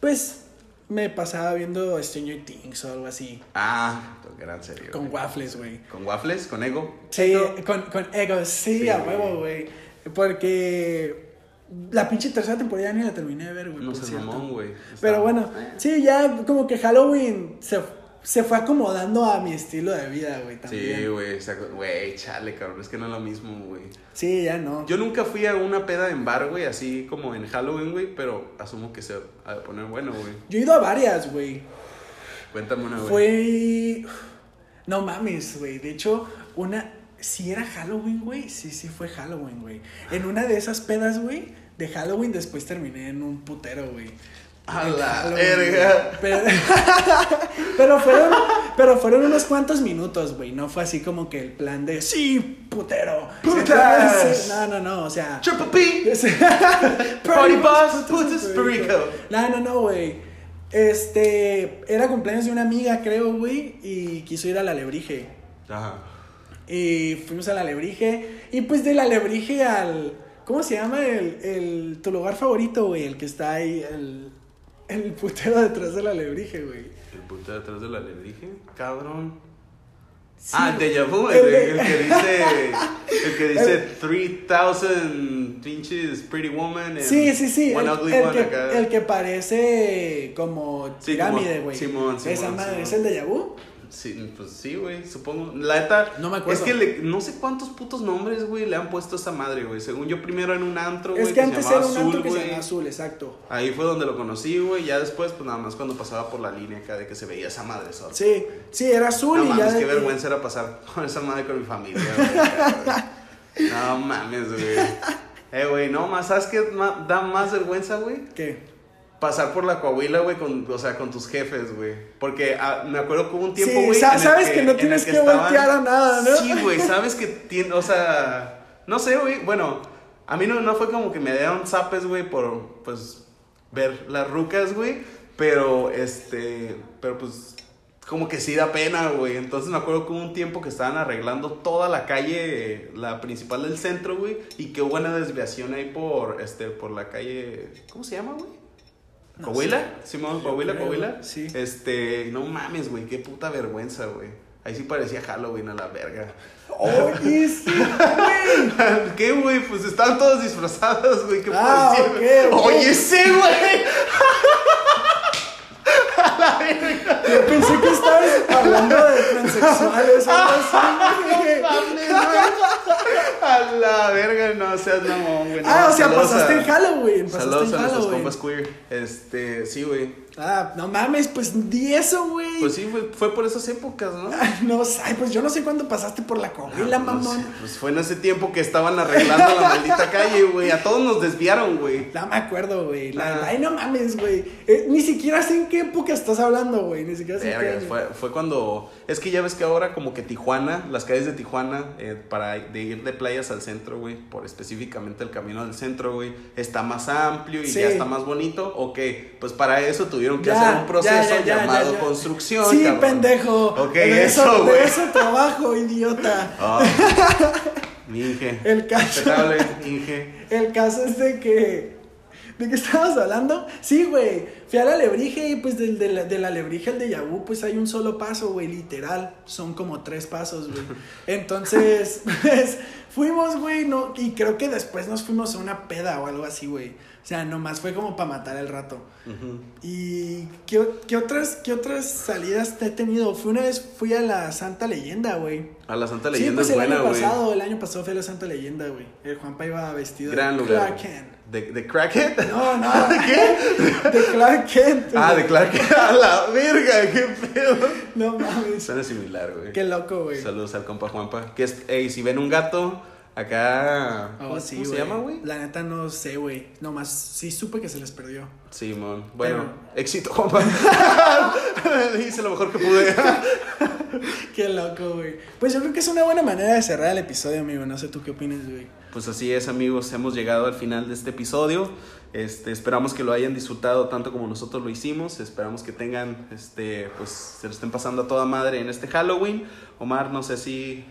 pues, me pasaba viendo Stranger Things o algo así, Ah, gran serio. con waffles, güey. ¿Con waffles? ¿Con ego? Sí, con, con Ego, sí, Sí, a huevo, güey. Porque la pinche tercera temporada ni la terminé de ver, güey. No cierto. mamón, güey. Pero bueno, sí, ya como que Halloween se, se fue acomodando a mi estilo de vida, güey, también. Sí, güey. Güey, chale, cabrón, es que no es lo mismo, güey. Sí, ya no. Yo nunca fui a una peda en bar, güey, así como en Halloween, güey, pero asumo que se va a poner bueno, güey. Yo he ido a varias, güey. Cuéntame una, güey. Fue. No mames, güey. De hecho, una. Si era Halloween, güey. Sí, sí fue Halloween, güey. En una de esas pedas, güey. De Halloween después terminé en un putero, güey. A la verga. Pero, pero fueron, pero fueron unos cuantos minutos, güey. No fue así como que el plan de sí, putero. Putas. No, no, no. O sea. Triple P. Party boss, putas, putas, perico. No, no, no, güey. Este. Era cumpleaños de una amiga, creo, güey. Y quiso ir al alebrije. Ajá. Y fuimos al alebrije. Y pues del alebrije al. ¿Cómo se llama el, el tu lugar favorito, güey? El que está ahí, el, el putero detrás del alebrije, güey. El puto detrás de la alebrije, cabrón. Sí, ah, el déjà vu, el el, que dice, el que dice 3000 pinches pretty woman and Sí, sí, sí. one El, ugly el one que, acá. el que parece como pirámide, güey. Simón, Simón, Esa madre, Simón. ¿es el de Yabu? Sí, pues sí, güey, supongo. La neta, No me acuerdo. Es que le- no sé cuántos putos nombres, güey, le han puesto a esa madre, güey. Según yo, primero en un antro, güey, Es que se antes llamaba era un antro Azul, que se güey. llama Azul, exacto. Ahí fue donde lo conocí, güey. Ya después, pues nada más cuando pasaba por la línea acá de que se veía esa madre sola. Sí, sí, era azul No y ya. mames, de qué que- vergüenza era pasar con esa madre con mi familia, güey. No mames, güey. Eh, güey, no más, ¿sabes qué da más vergüenza, güey? ¿Qué? Pasar por la Coahuila, güey, con, o sea, con tus jefes, güey. Porque ah, me acuerdo que hubo un tiempo, Sí, güey. el sabes que no tienes que voltear a nada, ¿no? Sí, güey, sabes que tiene, o sea, no sé, güey. Bueno, a mí no, no fue como que me dieron zapes, güey, por, pues, ver las rucas, güey. Pero, este, pero pues, como que sí da pena, güey. Entonces me acuerdo que hubo un tiempo que estaban arreglando toda la calle, la principal del centro, güey. Y que hubo una desviación ahí por, este, por la calle, ¿cómo se llama, güey? No ¿Coahuila? Simón, Coahuila, Coahuila. sí. Este, no mames, güey, qué puta vergüenza, güey. Ahí sí parecía Halloween a la verga. Oye, sí, güey. ¿Qué, güey? Pues estaban todas disfrazadas, güey. ¿Qué Ah, puedo ok, decir? ok. Oye, sí, güey. Yo pensé que estabas hablando de transexuales o algo así. güey. La verga, no seas mamón, güey. Ah, o sea, pasaste a- en Halloween. Pasaste Saludos en a nuestros compas queer. Este, sí, güey. Ah, no mames, pues di eso, güey. Pues sí, fue, fue por esas épocas, ¿no? Ay, no sé, ay, pues yo no sé cuándo pasaste por la Coahuila, No mamón. sé, Pues fue en ese tiempo que estaban arreglando la maldita calle, güey. A todos nos desviaron, güey. No me acuerdo, güey. La- Ah. Ay, no mames, güey. Eh, ni siquiera sé en qué época estás hablando, güey. Ni siquiera sé en qué Verga, fue, fue cuando. Es que ya ves que ahora, como que Tijuana, las calles de Tijuana, eh, para de ir de playas al centro, güey, por específicamente el camino del centro, güey, está más amplio y Sí. ya está más bonito. Ok, pues para eso tuvieron que Ya, hacer un proceso ya, ya, ya, llamado construcción. Sí, cabrón. pendejo. Ok, de eso, eso, güey. de eso trabajo, idiota. Mi Inge. El caso. Inge. El caso es de que. ¿De qué estábamos hablando? Sí, güey. Fui al alebrije y pues del, del, del alebrije al de Yabú, pues hay un solo paso, güey, literal. Son como tres pasos, güey. Entonces, pues fuimos, güey, no, y creo que después nos fuimos a una peda o algo así, güey. O sea, nomás fue como para matar el rato. ¿Y qué, qué otras, qué otras salidas te he tenido? Fui una vez, fui a la Santa Leyenda, güey. A la Santa Sí, Leyenda pues es el buena, año güey. pasado, el año pasado fue a la Santa Leyenda, güey. El Juanpa iba vestido Gran de lugar. Clark. ¿De, de Crackhead? No, no. ¿Qué? De Clark Kent. Ah, de Clark Kent. A la verga, qué pedo. No mames. Suena similar, güey. Qué loco, güey. Saludos al compa Juanpa. Que es, ey, si ven un gato, acá. Oh, ¿Cómo, sí, cómo se llama, güey? La neta no sé, güey. Nomás sí supe que se les perdió. Simón. Bueno, Pero- éxito, Juanpa. Hice lo mejor que pude. Qué loco, güey. Pues yo creo que es una buena manera de cerrar el episodio, amigo. No sé tú qué opinas, güey. Pues así es, amigos. Hemos llegado al final de este episodio. Este, esperamos que lo hayan disfrutado tanto como nosotros lo hicimos. Esperamos que tengan, este, pues, se lo estén pasando a toda madre en este Halloween. Omar, no sé si.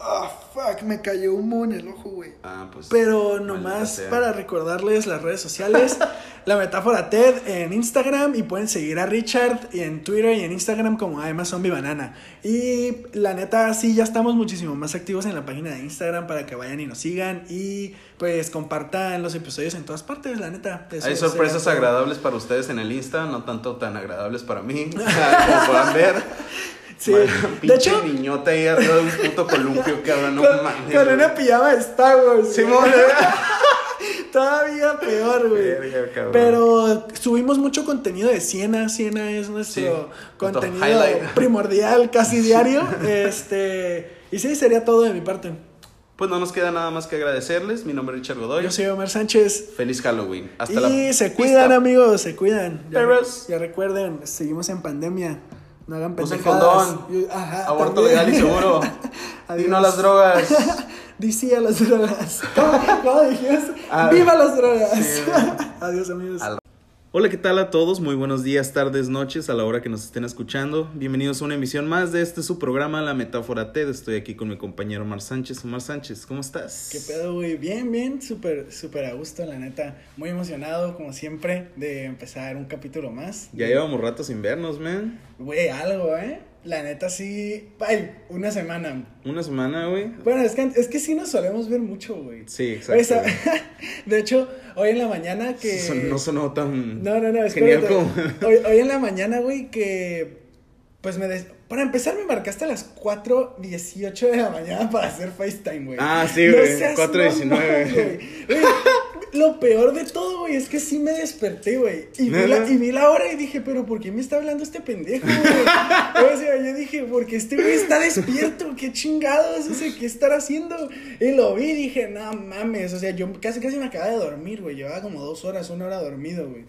Ah, fuck, me cayó humo en el ojo, güey. Ah, pues. Pero nomás para recordarles las redes sociales, la metáfora TED en Instagram y pueden seguir a Richard en Twitter y en Instagram como además Zombie Banana. Y la neta sí ya estamos muchísimo más activos en la página de Instagram para que vayan y nos sigan y pues compartan los episodios en todas partes, la neta. Eso Hay sorpresas agradables para ustedes en el Insta, no tanto tan agradables para mí, como puedan ver. Sí. Man, De pinche hecho, niñota ahí arriba de un puto columpio, cabrón, no con, mames. con una pijama de Star Wars. Simón, Todavía peor, güey. Pero subimos mucho contenido de Siena. Siena es nuestro Sí, contenido primordial, casi diario. este. Y sí, sería todo de mi parte. Pues no nos queda nada más que agradecerles. Mi nombre es Richard Godoy. Yo soy Omar Sánchez. Feliz Halloween. Hasta y la se cuidan, amigos, se cuidan. Ya, Perros. ya recuerden, seguimos en pandemia. No hagan Usen pendejadas. condón. Y- Ajá, Aborto también. legal y seguro. Adiós. Y no a las drogas. Dice a las drogas. ¿Cómo, cómo dijiste? Ah, ¡Viva las drogas! sí. Adiós, amigos. Al- Hola, ¿qué tal a todos? Muy buenos días, tardes, noches, a la hora que nos estén escuchando. Bienvenidos a una emisión más de este su programa, La Metáfora TED. Estoy aquí con mi compañero Omar Sánchez. Omar Sánchez, ¿cómo estás? ¿Qué pedo, güey? Bien, bien, súper, súper a gusto, la neta. Muy emocionado, como siempre, de empezar un capítulo más. Ya llevamos rato sin vernos, man. Güey, algo, ¿eh? La neta sí. Ay, una semana. Una semana, güey. Bueno, es que, es que sí nos solemos ver mucho, güey. Sí, exacto. de hecho, hoy en la mañana que. No sonó tan No, no, no, genial espérate. como... Hoy, hoy en la mañana, güey, que. Pues me. des- Para empezar, me marcaste a las 4.18 de la mañana para hacer FaceTime, güey. Ah, sí, güey, seas 4:19. mamón, güey. Güey, Lo peor de todo, güey, es que sí me desperté, güey. Y, vi ¿Neta? la- y vi la hora y dije, pero ¿por qué me está hablando este pendejo, güey? O sea, yo dije, porque este güey está despierto, qué chingados, o sea, ¿qué estará haciendo? Y lo vi y dije, no mames, o sea, yo casi casi me acababa de dormir, güey. Llevaba como dos horas, una hora dormido, güey.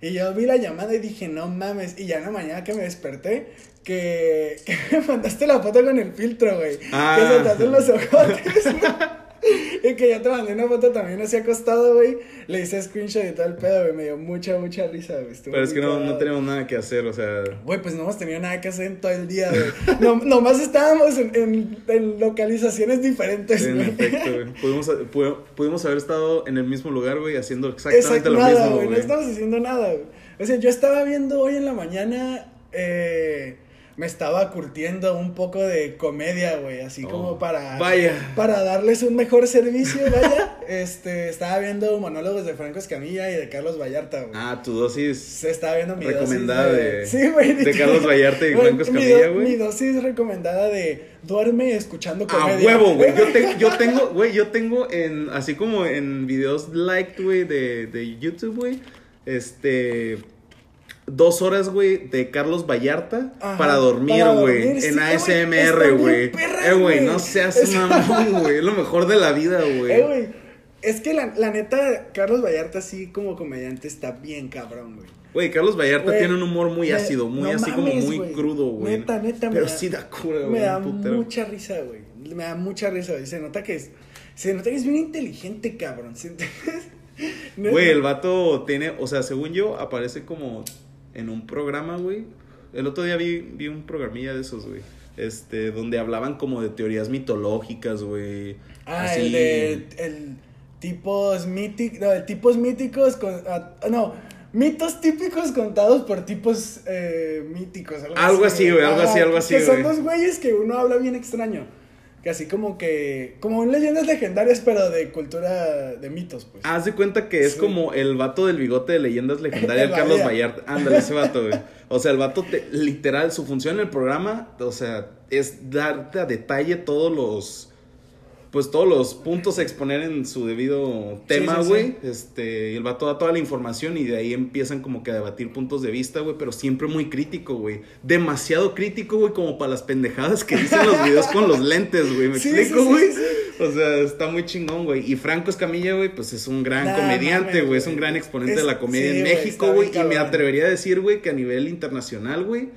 Y yo vi la llamada y dije, no mames. Y ya en la mañana que me desperté, que, que me mandaste la foto con el filtro, güey. Ah. Que se te hacen los ojotes. Y que yo te mandé una foto también así acostado, güey. Le hice screenshot y todo el pedo, güey. Me dio mucha, mucha risa, güey. Pero es que no, no tenemos nada que hacer, o sea... Güey, pues no hemos tenido nada que hacer en todo el día, güey. No, nomás estábamos en, en, en localizaciones diferentes, En güey. efecto, güey. Pudimos, pu- pudimos haber estado en el mismo lugar, güey, haciendo exactamente Exacto, lo nada, mismo, güey. No estamos haciendo nada, güey. O sea, yo estaba viendo hoy en la mañana. Eh, me estaba curtiendo un poco de comedia, güey. Así Oh, como para. vaya. Para darles un mejor servicio, vaya. este, estaba viendo monólogos de Franco Escamilla y de Carlos Vallarta, güey. Ah, tu dosis... Se estaba viendo mi Recomendada dosis de- Sí, güey. de Carlos Vallarta y Güey, Franco mi Escamilla, güey. Mi dosis recomendada de duerme escuchando A comedia. huevo, güey. Yo, te- yo tengo, güey, yo tengo en, así como en videos liked, güey, de, de YouTube, güey, este, dos horas, güey, de Carlos Vallarta Ajá, para dormir, güey, sí, en ASMR, güey. Eh, güey, no seas Es- mamón, güey, es lo mejor de la vida, Eh, güey. güey. Es que la, la neta, Carlos Vallarta, así como comediante, está bien cabrón, güey. Güey, Carlos Vallarta tiene un humor muy me- ácido, muy no así como muy crudo, güey. Neta, neta, me Pero da- sí da cura, güey. Me da mucha risa, güey. Me da mucha risa, güey. Se nota que es, se nota que es bien inteligente, cabrón. ¿sí. Güey, el vato tiene, o sea, según yo, aparece como en un programa, güey. El otro día vi, vi un programilla de esos, güey. Este, donde hablaban como de teorías mitológicas, güey. Ah, Así. el de el tipos míticos, no, tipos míticos con ah, no, mitos típicos contados por tipos eh, míticos, algo, Algo así, güey, algo así, algo así, Que son dos güeyes que uno habla bien extraño. Que así como que como un leyendas legendarias pero de cultura de mitos, pues. Haz de cuenta que es Sí. como el vato del bigote de leyendas legendarias, Carlos. Vallarta. Ándale, ese vato, güey. O sea, el vato, te- literal, su función en el programa, o sea, es darte a detalle todos los. Pues todos los puntos a exponer en su debido tema, sí, sí. güey. Este, y el vato da toda la información y de ahí empiezan como que a debatir puntos de vista, güey, pero siempre muy crítico, güey. Demasiado crítico, güey, como para las pendejadas que dicen los videos con los lentes, güey. ¿Me Sí, explico, sí, sí, güey? sí, O sea, está muy chingón, güey. Y Franco Escamilla, güey, pues es un gran Nah, comediante, güey. Es un güey. gran exponente Es- de la comedia sí, en güey, México, güey. Y me atrevería a decir, güey, que a nivel internacional, güey.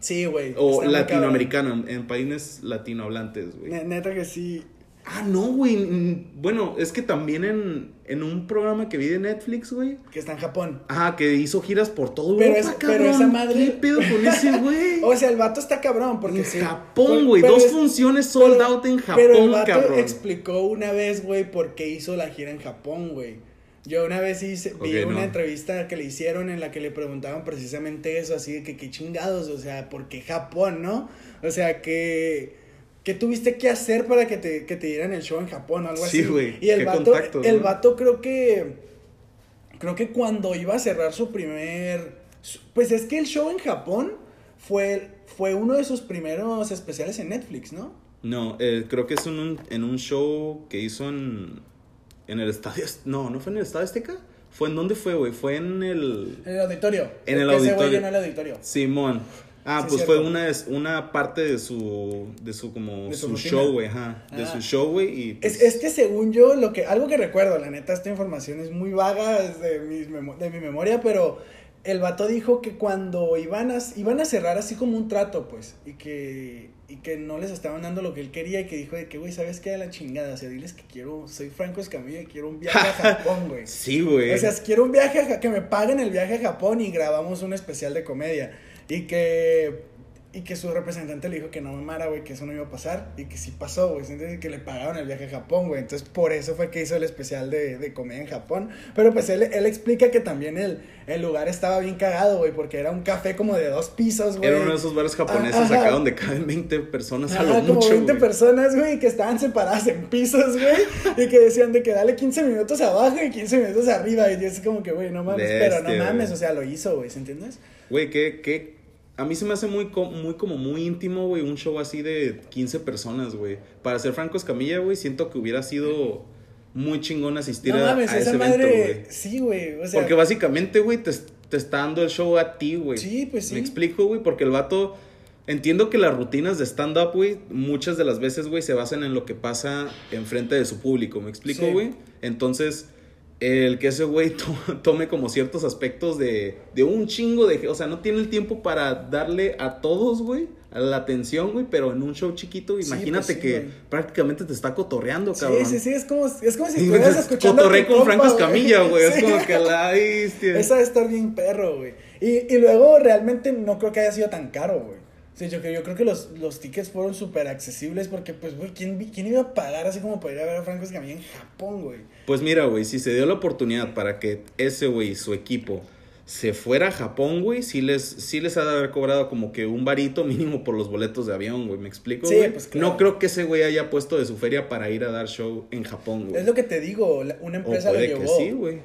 Sí, güey. O latinoamericano, en, en países latinohablantes, güey. Neta que sí. Ah, no, güey. mm, Bueno, es que también en, en un programa que vi de Netflix, güey. Que está en Japón. Ajá, que hizo giras por todo Pero Europa, es- pero esa madre- ¿Qué pedo con ese, güey? O sea, el vato está cabrón porque en sí. Japón, güey. Dos es- funciones sold pero- out en Pero el Japón, vato cabrón. explicó una vez, güey, por qué hizo la gira en Japón, güey. Yo una vez hice, vi una no. entrevista que le hicieron en la que le preguntaban precisamente eso, así de que qué chingados, o sea, ¿por qué Japón, no? O sea, que... ¿Qué tuviste que hacer para que te, que te dieran el show en Japón o algo Sí, así? güey, Y el vato, contactos, el ¿no? vato creo que... Creo que cuando iba a cerrar su primer... Pues es que el show en Japón fue, fue uno de sus primeros especiales en Netflix, ¿no? No, eh, creo que es en un, en un show que hizo en, en el estadio. No, no fue en el estadio Azteca. ¿Fue en dónde fue, güey? Fue en el. En el auditorio. En el Que ese güey auditorio. llenó el auditorio. Simón. Ah, Sí, pues es fue una, es- una parte de su, de su como, De su show, güey, ajá, de Ah. su show, güey, y pues, Es, es que según yo, lo que, algo que recuerdo, la neta, esta información es muy vaga es de, mis memo- de mi memoria, pero el vato dijo que cuando iban a, iban a cerrar así como un trato, pues, y que, y que no les estaban dando lo que él quería, y que dijo de que, güey, ¿sabes qué? De la chingada, o sea, diles que quiero, soy Franco Escamilla y quiero un viaje a Japón, güey. sí, güey. O sea, quiero un viaje, a que me paguen el viaje a Japón y grabamos un especial de comedia. Y que, y que su representante le dijo que no mamara, güey, que eso no iba a pasar. Y que sí pasó, güey. Entonces, que le pagaron el viaje a Japón, güey. Entonces, por eso fue que hizo el especial de, de comedia en Japón. Pero pues él, él explica que también el, el lugar estaba bien cagado, güey, porque era un café como de dos pisos, güey. Era uno de esos bares japoneses Ajá. acá donde caben 20 personas a lo Ajá, como mucho, 20 güey. personas, güey, que estaban separadas en pisos, güey, y que decían de que dale 15 minutos abajo y 15 minutos arriba, y yo así como que, güey, no mames, pero no Bestia, mames, güey. o sea, lo hizo, güey, ¿se entiendes? Güey, que, que a mí se me hace muy, muy como muy íntimo, güey, un show así de 15 personas, güey. Para ser Franco Escamilla, güey, siento que hubiera sido muy chingón asistir no a, mames, a esa ese madre, evento, güey. sí, güey, o sea, Porque básicamente, güey, te, te está dando el show a ti, güey. Sí, pues sí. Me explico, güey, porque el vato... Entiendo que las rutinas de stand-up, güey, muchas de las veces, güey, se basan en lo que pasa enfrente de su público. ¿Me explico, Sí. güey? Entonces, el que ese güey to- tome como ciertos aspectos de, de un chingo de... O sea, no tiene el tiempo para darle a todos, güey, a la atención, güey, pero en un show chiquito, Sí, imagínate pues sí, que güey. prácticamente te está cotorreando, sí, cabrón. sí, sí, es como, es como si estuvieras escuchando Cotorré con Franco Escamilla, güey. Es Sí. como que la hostia. Esa estar bien perro, güey. Y, y luego realmente no creo que haya sido tan caro, güey. O sea, yo, que- yo creo que los, los tickets fueron súper accesibles porque, pues, güey, ¿quién, ¿quién iba a pagar así como para ir a ver a Franco Escamilla en Japón, güey? Pues mira, güey, si se dio la oportunidad para que ese güey su equipo se fuera a Japón, güey, sí les, sí les ha de haber cobrado como que un varito mínimo por los boletos de avión, güey. ¿Me explico, Sí, güey? pues, claro. No creo que ese güey haya puesto de su feria para ir a dar show en Japón, güey. Es lo que te digo, una O empresa lo puede que llevó. sí, güey.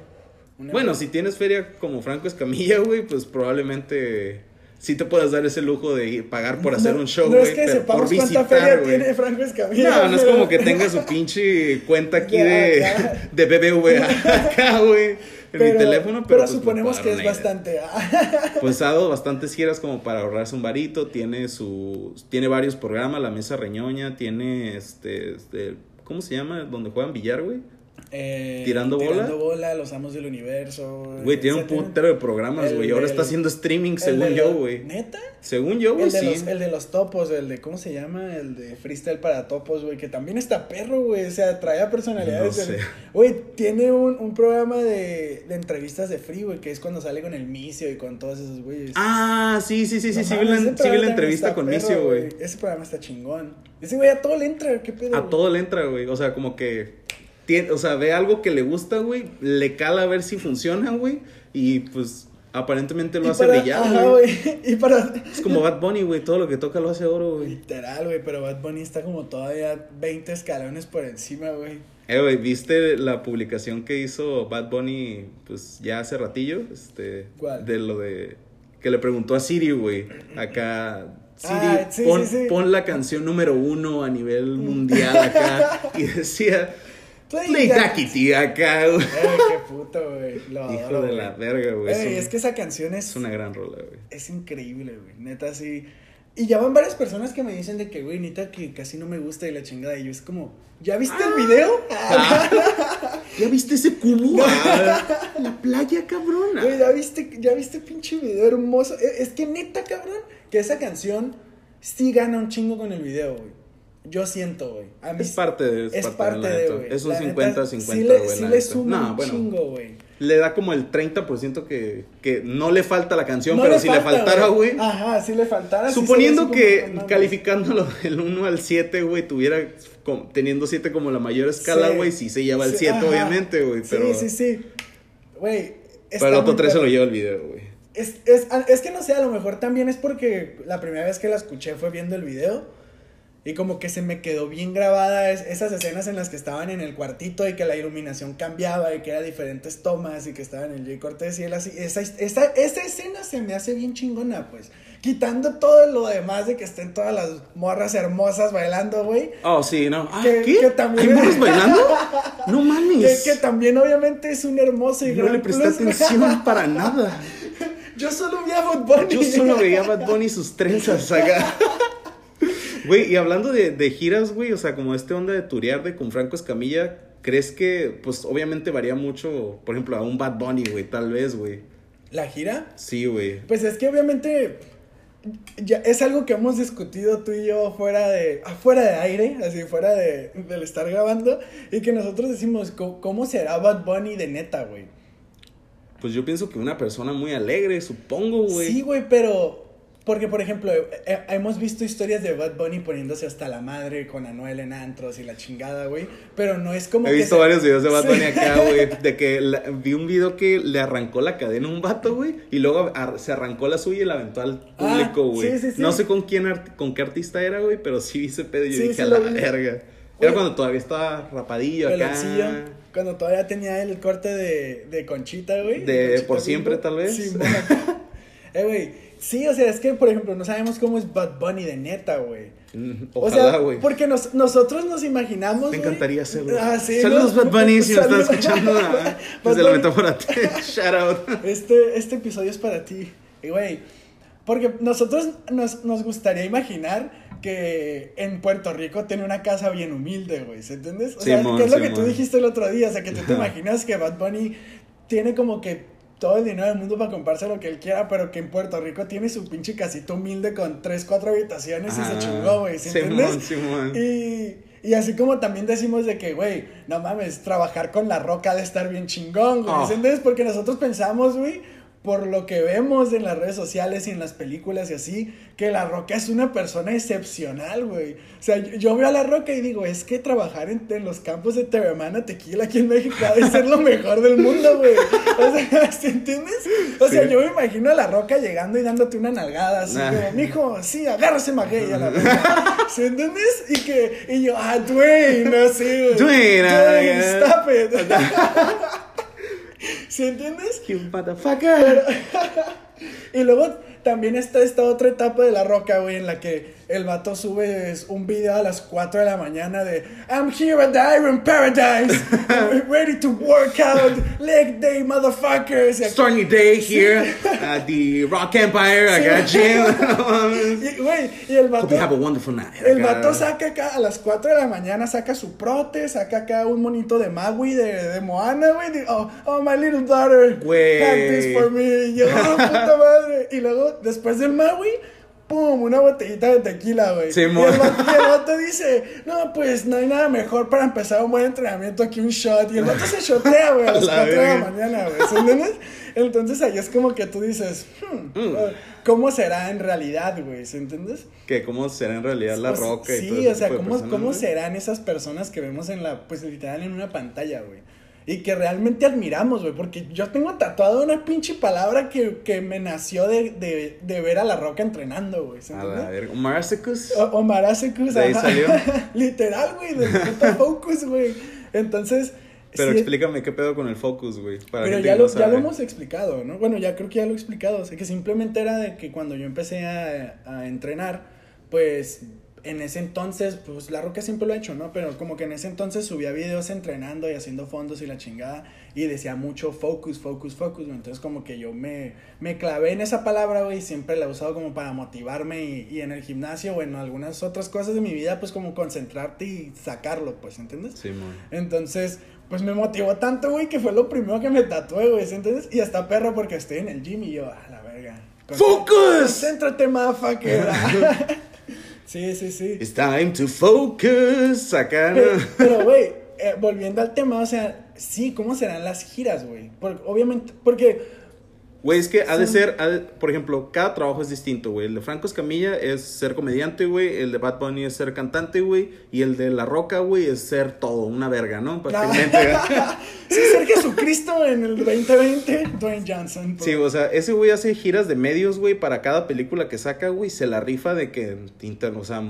Una Bueno, empresa- si tienes feria como Franco Escamilla, güey, pues probablemente sí te puedas dar ese lujo de ir, pagar por hacer No- un show, No güey. es que sepamos por cuánta visitar, feria tiene Franco Escamilla. No, no es como que tenga su pinche cuenta aquí de, ya. de BBVA acá, güey, en Pero, mi teléfono. Pero, pero pues, suponemos que es idea. bastante. Pues ha dado bastantes giras como para ahorrarse un varito. Tiene su, tiene varios programas, La Mesa Reñoña, tiene este, este ¿cómo se llama? Donde juegan billar, güey. Eh, ¿Tirando bola? Tirando bola, Los Amos del Universo. Güey, tiene un putero de programas, güey. Ahora está haciendo streaming, según yo, güey. ¿Neta? Según yo, güey, El de, sí. los, el de los topos, el de, ¿cómo se llama? El de freestyle para topos, güey, que también está perro, güey, o sea, trae a personalidades. No. Güey, tiene un, un programa de, de entrevistas de free, güey, que es cuando sale con el Micio y con todos esos güeyes. Ah, sí, sí, sí, sí, No sí, sí vi la entrevista con perro, Micio, güey. Ese programa está chingón. Ese güey a todo le entra, ¿qué pedo? A todo le entra, güey. O sea, como que. Tiene, o sea, ve algo que le gusta, güey. Le cala a ver si funciona, güey. Y pues aparentemente lo Y hace para- brillar, Ajá, güey. Y para. Es como Bad Bunny, güey. Todo lo que toca lo hace oro, güey. Literal, güey, pero Bad Bunny está como todavía 20 escalones por encima, güey. Eh, güey, ¿viste la publicación que hizo Bad Bunny, pues ya hace ratillo? Este. ¿Cuál? De lo de. Que le preguntó a Siri, güey. Acá. Siri, Ah, sí, pon, sí, sí. pon la canción número uno a nivel mundial acá. y decía. Play. Daquiti acá, güey. Ay, qué puto, güey. Lo Hijo adoro, de la verga, güey. Ey, es que esa canción es, Es una gran rola, güey. es increíble, güey. Neta, sí. Y ya van varias personas que me dicen de que, güey, neta, que casi no me gusta y la chingada. Y yo es como, ¿ya viste el video? ¿Ya viste ese cubo? Ah, la playa, cabrona. Güey, ¿ya viste, ya viste pinche video hermoso? E- Es que neta, cabrón, que esa canción sí gana un chingo con el video, güey. Yo siento, güey. Es parte de, es es parte, parte de, güey. Es un La 50-50, neta, güey. Sí le, sí le suma No, un bueno, chingo, güey. Le da como el 30% que, que no le falta la canción, No pero si falta, le faltara, güey. Ajá, si le faltara. Suponiendo que no calificándolo del 1 al 7, güey, tuviera teniendo 7 como la mayor escala, güey, sí se lleva el Sí, 7, ajá. obviamente, güey. Pero, Sí, sí, sí. Güey. pero el otro 3 se lo lleva lleva el video, güey. Es, es, es que no sé, a lo mejor también es porque la primera vez que la escuché fue viendo el video. Y como que se me quedó bien grabada es- esas escenas en las que estaban en el cuartito y que la iluminación cambiaba y que era diferentes tomas y que estaban en Jay Cortés y él así. Esa, esa, esa escena se me hace bien chingona, pues. Quitando todo lo demás de que estén todas las morras hermosas bailando, güey. Oh, sí, no. Ah, Que- ¿Qué? que también- ¿Hay morros bailando? No mames. que también obviamente es un hermoso y no le presté plus, atención para nada. Yo solo vi a Bad Bunny. Yo solo veía a Bad Bunny y sus trenzas acá. Güey, y hablando de, de giras, güey, o sea, como este onda de turear de con Franco Escamilla, ¿crees que, pues, obviamente varía mucho, por ejemplo, a un Bad Bunny, güey, tal vez, güey? ¿La gira? Sí, güey. Pues es que obviamente ya es algo que hemos discutido tú y yo fuera de afuera de aire, así fuera de del estar grabando y que nosotros decimos "¿Cómo- cómo será Bad Bunny de neta, güey. Pues yo pienso que una persona muy alegre, supongo, güey. Sí, güey, pero porque por ejemplo, eh, eh, hemos visto historias de Bad Bunny poniéndose hasta la madre con Anuel en antros y la chingada, güey, pero no es como He que visto se- varios videos de Bad Sí. Bunny acá, güey. De que la- vi un video que le arrancó la cadena a un vato, güey. Y luego ar- se arrancó la suya y la aventó al Ah, público, güey. sí, sí, sí. No sé con quién art- con qué artista era, güey, pero sí vi ese pedo y yo Sí, dije, a la vi. verga. Era cuando todavía estaba rapadillo acá. Cuando todavía tenía el corte de, de Conchita, güey. De Conchita por siempre, tal vez. Sí, bueno. eh, güey. Sí, o sea, es que, por ejemplo, no sabemos cómo es Bad Bunny de neta, güey. Mm, O sea, porque nos- nosotros nos imaginamos. Me encantaría hacerlo. Ah, sí, Saludos, ¿no? Bad Bunny, si están Saludos. escuchando. ah, Desde la metáfora. Shout out. Este, este episodio es para ti. Güey, porque nosotros nos, nos gustaría imaginar que en Puerto Rico tiene una casa bien humilde, güey, ¿se entiendes? O sea, que es lo que tú dijiste el otro día, o sea, que tú te imaginas que Bad Bunny tiene como que todo el dinero del mundo para comprarse lo que él quiera, pero que en Puerto Rico tiene su pinche casita humilde con tres, cuatro habitaciones y se chingó, güey, ¿sí Simón, entiendes? Simón. Y, y así como también decimos de que, güey, no mames, trabajar con la roca de estar bien chingón, güey. Oh. ¿sí entiendes? Porque nosotros pensamos, güey, por lo que vemos en las redes sociales y en las películas y así, que la roca es una persona excepcional, güey. O sea, yo, yo veo a la roca y digo, es que trabajar en, en los campos de Teremana Tequila aquí en México ha de ser lo mejor del mundo, güey. O sea, ¿sí entiendes? O sea, Sí. yo me imagino a la roca llegando y dándote una nalgada así, como, mijo, sí, agárrase maguey a la verga. ¿Sí entiendes? Y que, y yo, ah, Dwayne, así, güey. Dwayne, ah, Dwayne, stop it. ¿Sí entiendes? You motherfucker. Y luego también está esta otra etapa de la roca, güey, en la que el vato sube un video a las 4 de la mañana de I'm here at the Iron Paradise, ready to work out, leg day, motherfuckers. Y aquí- Starting your day here at the Rock Empire. I got you. Y, güey, y el vato... Hope you have a wonderful night. El vato saca acá a las 4 de la mañana, saca su prote, saca acá un monito de Maui de, de Moana, güey. Oh, oh, my little daughter. Güey. Had this for me. Y yo, oh, puta madre. Y luego, después del Maui, pum, una botellita de tequila, güey. Sí, y, el vato, y el vato dice, no, pues no hay nada mejor para empezar un buen entrenamiento que un shot. Y el vato se shotea, güey, a las La 4 de la mañana, güey. ¿Sí entiendes? Entonces ahí es como que tú dices, hmm, Mm. ¿cómo será en realidad, güey? ¿Sí entiendes? Que cómo será en realidad la Pues, roca y sí, todo o sea, ¿cómo, personas, cómo serán esas personas que vemos en la, pues literal en una pantalla, güey? Y que realmente admiramos, güey, porque yo tengo tatuado una pinche palabra que, que me nació de, de, de ver a La Roca entrenando, güey. ¿se A la verga. Omar Asekus, De ahí ajá. salió. Literal, güey, del puto Focus, güey. Entonces. Pero sí, explícame qué pedo con el focus, güey. pero ya lo, ya lo hemos explicado, ¿no? Bueno, ya creo que ya lo he explicado. O sea, que simplemente era de que cuando yo empecé a, a entrenar, pues en ese entonces, pues la roca siempre lo ha hecho, ¿no? Pero como que en ese entonces subía videos entrenando y haciendo fondos y la chingada. Y decía mucho focus, focus, focus. güey. Entonces como que yo me, me clavé en esa palabra, güey. y Siempre la he usado como para motivarme y, y en el gimnasio o en algunas otras cosas de mi vida, pues como concentrarte y sacarlo, pues, ¿entiendes? Sí, man. Entonces, pues me motivó tanto, güey, que fue lo primero que me tatué, güey, ¿sí ¿entiendes? Y hasta perro porque estoy en el gym y yo, a la verga. Concé- ¡Focus! Concéntrate, motherfucker. sí, sí, sí. It's time to focus. Acá. Pero, güey, eh, volviendo al tema, o sea, sí, ¿cómo serán las giras, güey? Obviamente, porque, Güey, es que ha de Sí. ser, ha de- por ejemplo, cada trabajo es distinto, güey. El de Franco Escamilla es ser comediante, güey. El de Bad Bunny es ser cantante, güey. Y el de La Roca, güey, es ser todo, una verga, ¿no? Prácticamente. sí, ser Jesucristo en el 2020, Dwayne Johnson. Sí, o sea, ese güey hace giras de medios, güey, para cada película que saca, güey. Se la rifa de que, o sea,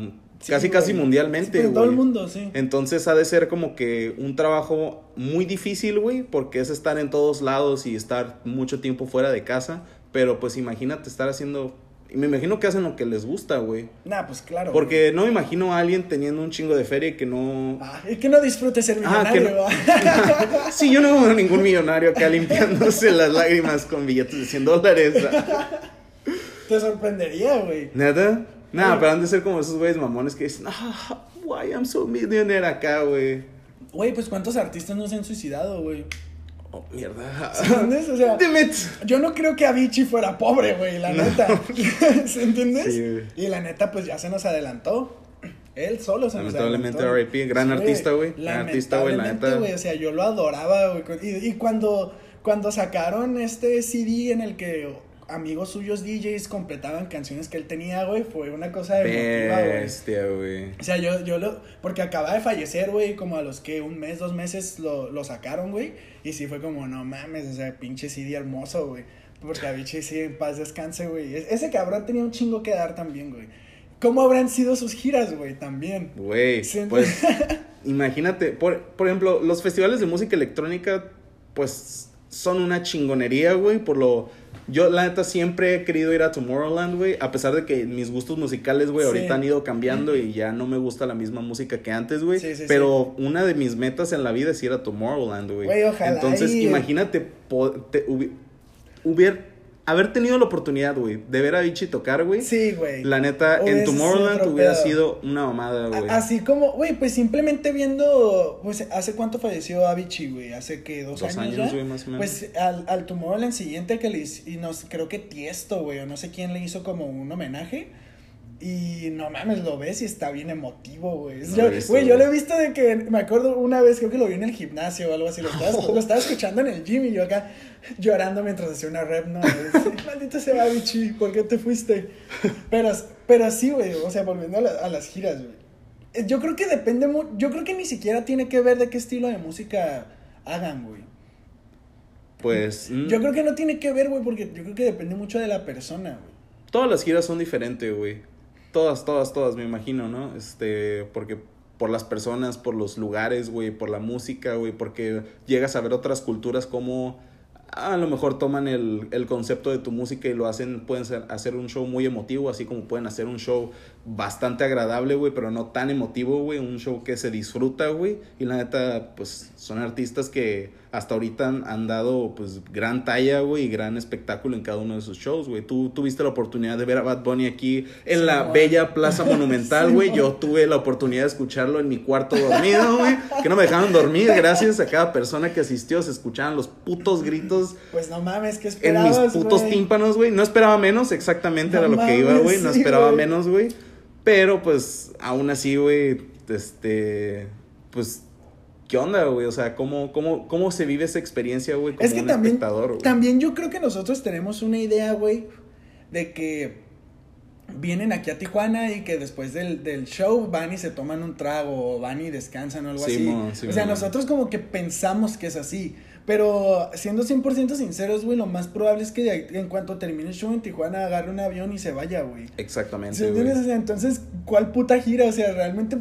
Sí, casi, güey. casi mundialmente, güey. todo el mundo, sí. Entonces ha de ser como que un trabajo muy difícil, güey, porque es estar en todos lados y estar mucho tiempo fuera de casa. Pero pues imagínate estar haciendo Y me imagino que hacen lo que les gusta, güey. Nah, pues claro. Porque no me imagino a alguien teniendo un chingo de feria y que no... Ah, y que no disfrute ser Ah, millonario. no- ¿va? sí, yo no veo ningún millonario acá limpiándose las lágrimas con billetes de 100 dólares. Te sorprendería, güey. ¿Neta? Bueno. pero han de ser como esos güeyes mamones que dicen, ah, why I'm so millionaire acá, güey. Güey, pues cuántos artistas no se han suicidado, güey. Oh, mierda. ¿Entiendes? O sea, yo no creo que Avicii fuera pobre, güey, la neta. ¿Se entiendes? Sí, y la neta, pues ya se nos adelantó. Él solo se nos Lamentablemente, adelantó. R.I.P., gran artista, güey. Gran artista, güey, la neta. O sea, yo lo adoraba, güey. Y, y cuando, cuando sacaron este CD en el que amigos suyos DJs completaban canciones que él tenía, güey, fue una cosa güey. Bestia, güey. O sea, yo, yo lo. Porque acaba de fallecer, güey, como a los que un mes, dos meses lo, lo sacaron, güey. Y sí fue como, no mames, o sea, pinche CD hermoso, güey. Porque Avicii sí, en paz descanse, güey. Es- Ese cabrón tenía un chingo que dar también, güey. ¿Cómo habrán sido sus giras, güey? También. Güey, Sí. pues imagínate, por, por ejemplo, los festivales de música electrónica, pues son una chingonería, güey, por lo... Yo, la neta, siempre he querido ir a Tomorrowland, güey, a pesar de que mis gustos musicales, güey, Sí. ahorita han ido cambiando y ya no me gusta la misma música que antes, güey. Sí, sí, pero una de mis metas en la vida es ir a Tomorrowland, güey. Güey, ojalá Entonces, imagínate, te- hubi- hubier- haber tenido la oportunidad, güey, de ver a Vichy tocar, güey. Sí, güey. La neta, en sido Tomorrowland hubiera sido una mamada, güey. Así como, güey, pues simplemente viendo, pues, ¿hace cuánto falleció Avicii, güey? ¿Hace que dos, Dos años, güey, más o menos. Pues al, al Tomorrowland siguiente que le hizo, y nos, creo que Tiesto, güey, o no sé quién le hizo como un homenaje. Y no mames, lo ves y está bien emotivo, güey. Yo- visto, Güey, yo lo he visto de que, me acuerdo una vez, creo que lo vi en el gimnasio o algo así, lo estaba, lo estaba escuchando en el gym y yo acá llorando mientras hacía una rep, ¿no? Maldito sea Avicii, ¿por qué te fuiste? Pero, pero sí, güey, o sea, volviendo a, la- a las giras, güey. Eh, Yo creo que depende, yo creo que ni siquiera tiene que ver de qué estilo de música hagan, güey. Pues mm, Yo creo que no tiene que ver, güey, porque yo creo que depende mucho de la persona, güey. todas las giras son diferentes, güey. Todas, todas, todas, me imagino, ¿no? Este, porque por las personas, por los lugares, güey, por la música, güey, porque llegas a ver otras culturas como a lo mejor toman el, el concepto de tu música y lo hacen, pueden hacer un show muy emotivo, así como pueden hacer un show bastante agradable, güey, pero no tan emotivo, güey, un show que se disfruta, güey, y la neta, pues son artistas que hasta ahorita han, han dado, pues, gran talla, güey, y gran espectáculo en cada uno de sus shows, güey. Tú tuviste la oportunidad de ver a Bad Bunny aquí en Sí, la bella Plaza Monumental, Sí, güey, yo tuve la oportunidad de escucharlo en mi cuarto dormido, güey, que no me dejaron dormir, gracias a cada persona que asistió, se escuchaban los putos gritos Pues no mames, ¿qué en esperabas, mis putos tímpanos, güey. No esperaba menos, exactamente No era lo que iba, güey. No sí, esperaba menos, güey. Pero pues, aún así, güey, este, pues, ¿qué onda, güey? O sea, ¿cómo, cómo, cómo se vive esa experiencia, güey? Como Es que un también, espectador, güey? también yo creo que nosotros tenemos una idea, güey, de que vienen aquí a Tijuana y que después del, del show van y se toman un trago o van y descansan o algo Sí, así. mo, sí, o sea, nosotros como que pensamos que es así. Pero siendo 100% sinceros, güey, lo más probable es que en cuanto termine el show en Tijuana agarre un avión y se vaya, güey. Exactamente, ¿Sí güey. entonces, ¿cuál puta gira? O sea, realmente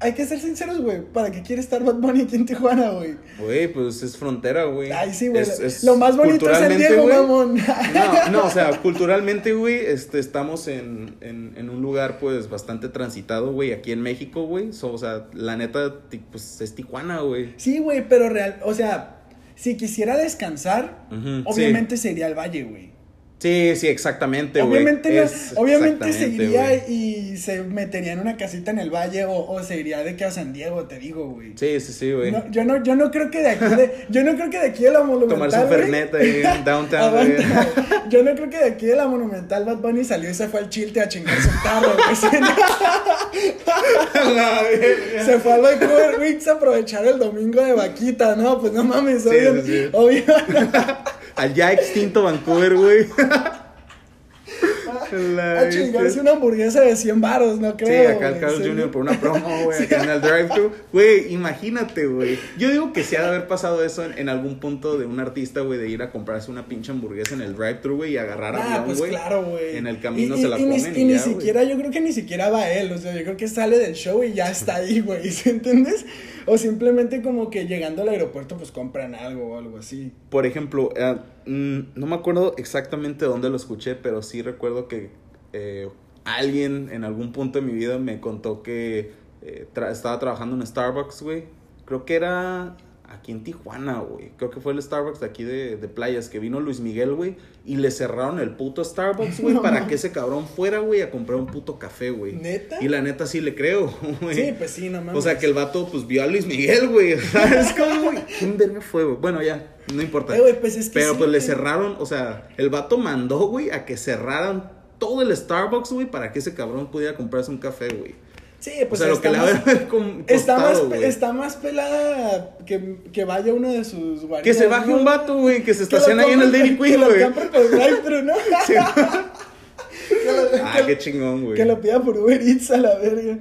hay que ser sinceros, güey. ¿Para qué quiere estar Bad Bunny aquí en Tijuana, güey? Güey, pues es frontera, güey. Ay, sí, güey. Es- es Lo más bonito es el Diego, güey, mamón. No, no, o sea, culturalmente, güey, este, estamos en, en, en un lugar, pues, bastante transitado, güey, aquí en México, güey. So, o sea, la neta, pues, es Tijuana, güey. Sí, güey, pero real, o sea, si quisiera descansar, obviamente se iría al valle, güey. Sí, sí, exactamente, güey. Obviamente, no- obviamente se exactamente, iría güey. y se metería en una casita en el valle o, o se iría de que a San Diego, te digo, güey. Sí, sí, sí, güey. No, yo no, yo no creo que de aquí de, yo no creo que de aquí de la monumental. Tomarse un fernet ahí en downtown, güey. Yo no creo que de aquí de la monumental Bad Bunny salió y se fue al chilte a chingar su tarro, güey. Se fue a lo de Cover Weeks a aprovechar el domingo de vaquita, ¿no? Pues no mames, obvio. sí, sí. obvio. Al ya extinto Vancouver, güey. La A chingarse bestia. una hamburguesa de 100 varos, no Sí, creo. acá el güey, Carl sí. Jr. por una promo, güey, acá en el drive-thru. Güey, imagínate, güey. Yo digo que sí ha de haber pasado eso en, en algún punto de un artista, güey, de ir a comprarse una pinche hamburguesa en el drive-thru, güey, y agarrar Ah, avión, pues güey. claro, güey. En el camino Y- se y- la y ni- comen Y, y ni ya, siquiera, yo creo que ni siquiera va él. O sea, yo creo que sale del show y ya está ahí, güey. ¿Sí entiendes? O simplemente como que llegando al aeropuerto, pues compran algo o algo así. Por ejemplo, eh, mm, no me acuerdo exactamente dónde lo escuché, pero sí recuerdo que eh, alguien en algún punto de mi vida me contó que eh, estaba trabajando en Starbucks, güey. Creo que era aquí en Tijuana, güey. Creo que fue el Starbucks de aquí de, de playas, que vino Luis Miguel, güey, y le cerraron el puto Starbucks, güey, No para que ese cabrón fuera, güey, a comprar un puto café, güey. ¿Neta? Y la neta sí le creo, güey. Sí, pues sí, no mames. O sea, que el vato, pues, vio a Luis Miguel, güey. ¿Sabes cómo, güey? ¿Quién verga fue, güey? Bueno, ya, no importa. Eh, pues es que Pero, sí, pues, le cerraron, o sea, el vato mandó, güey, a que cerraran todo el Starbucks, güey, para que ese cabrón pudiera comprarse un café, güey. Sí, O pues sea, lo está que le más- Está más, está más pelada que, que vaya uno de sus guaridas. Que se baje ¿no? un vato, güey, que se estaciona ahí en el Dairy que Queen, lo güey. por que, lo, Ah, que- qué chingón, güey. que lo pida por Uber Eats a la verga.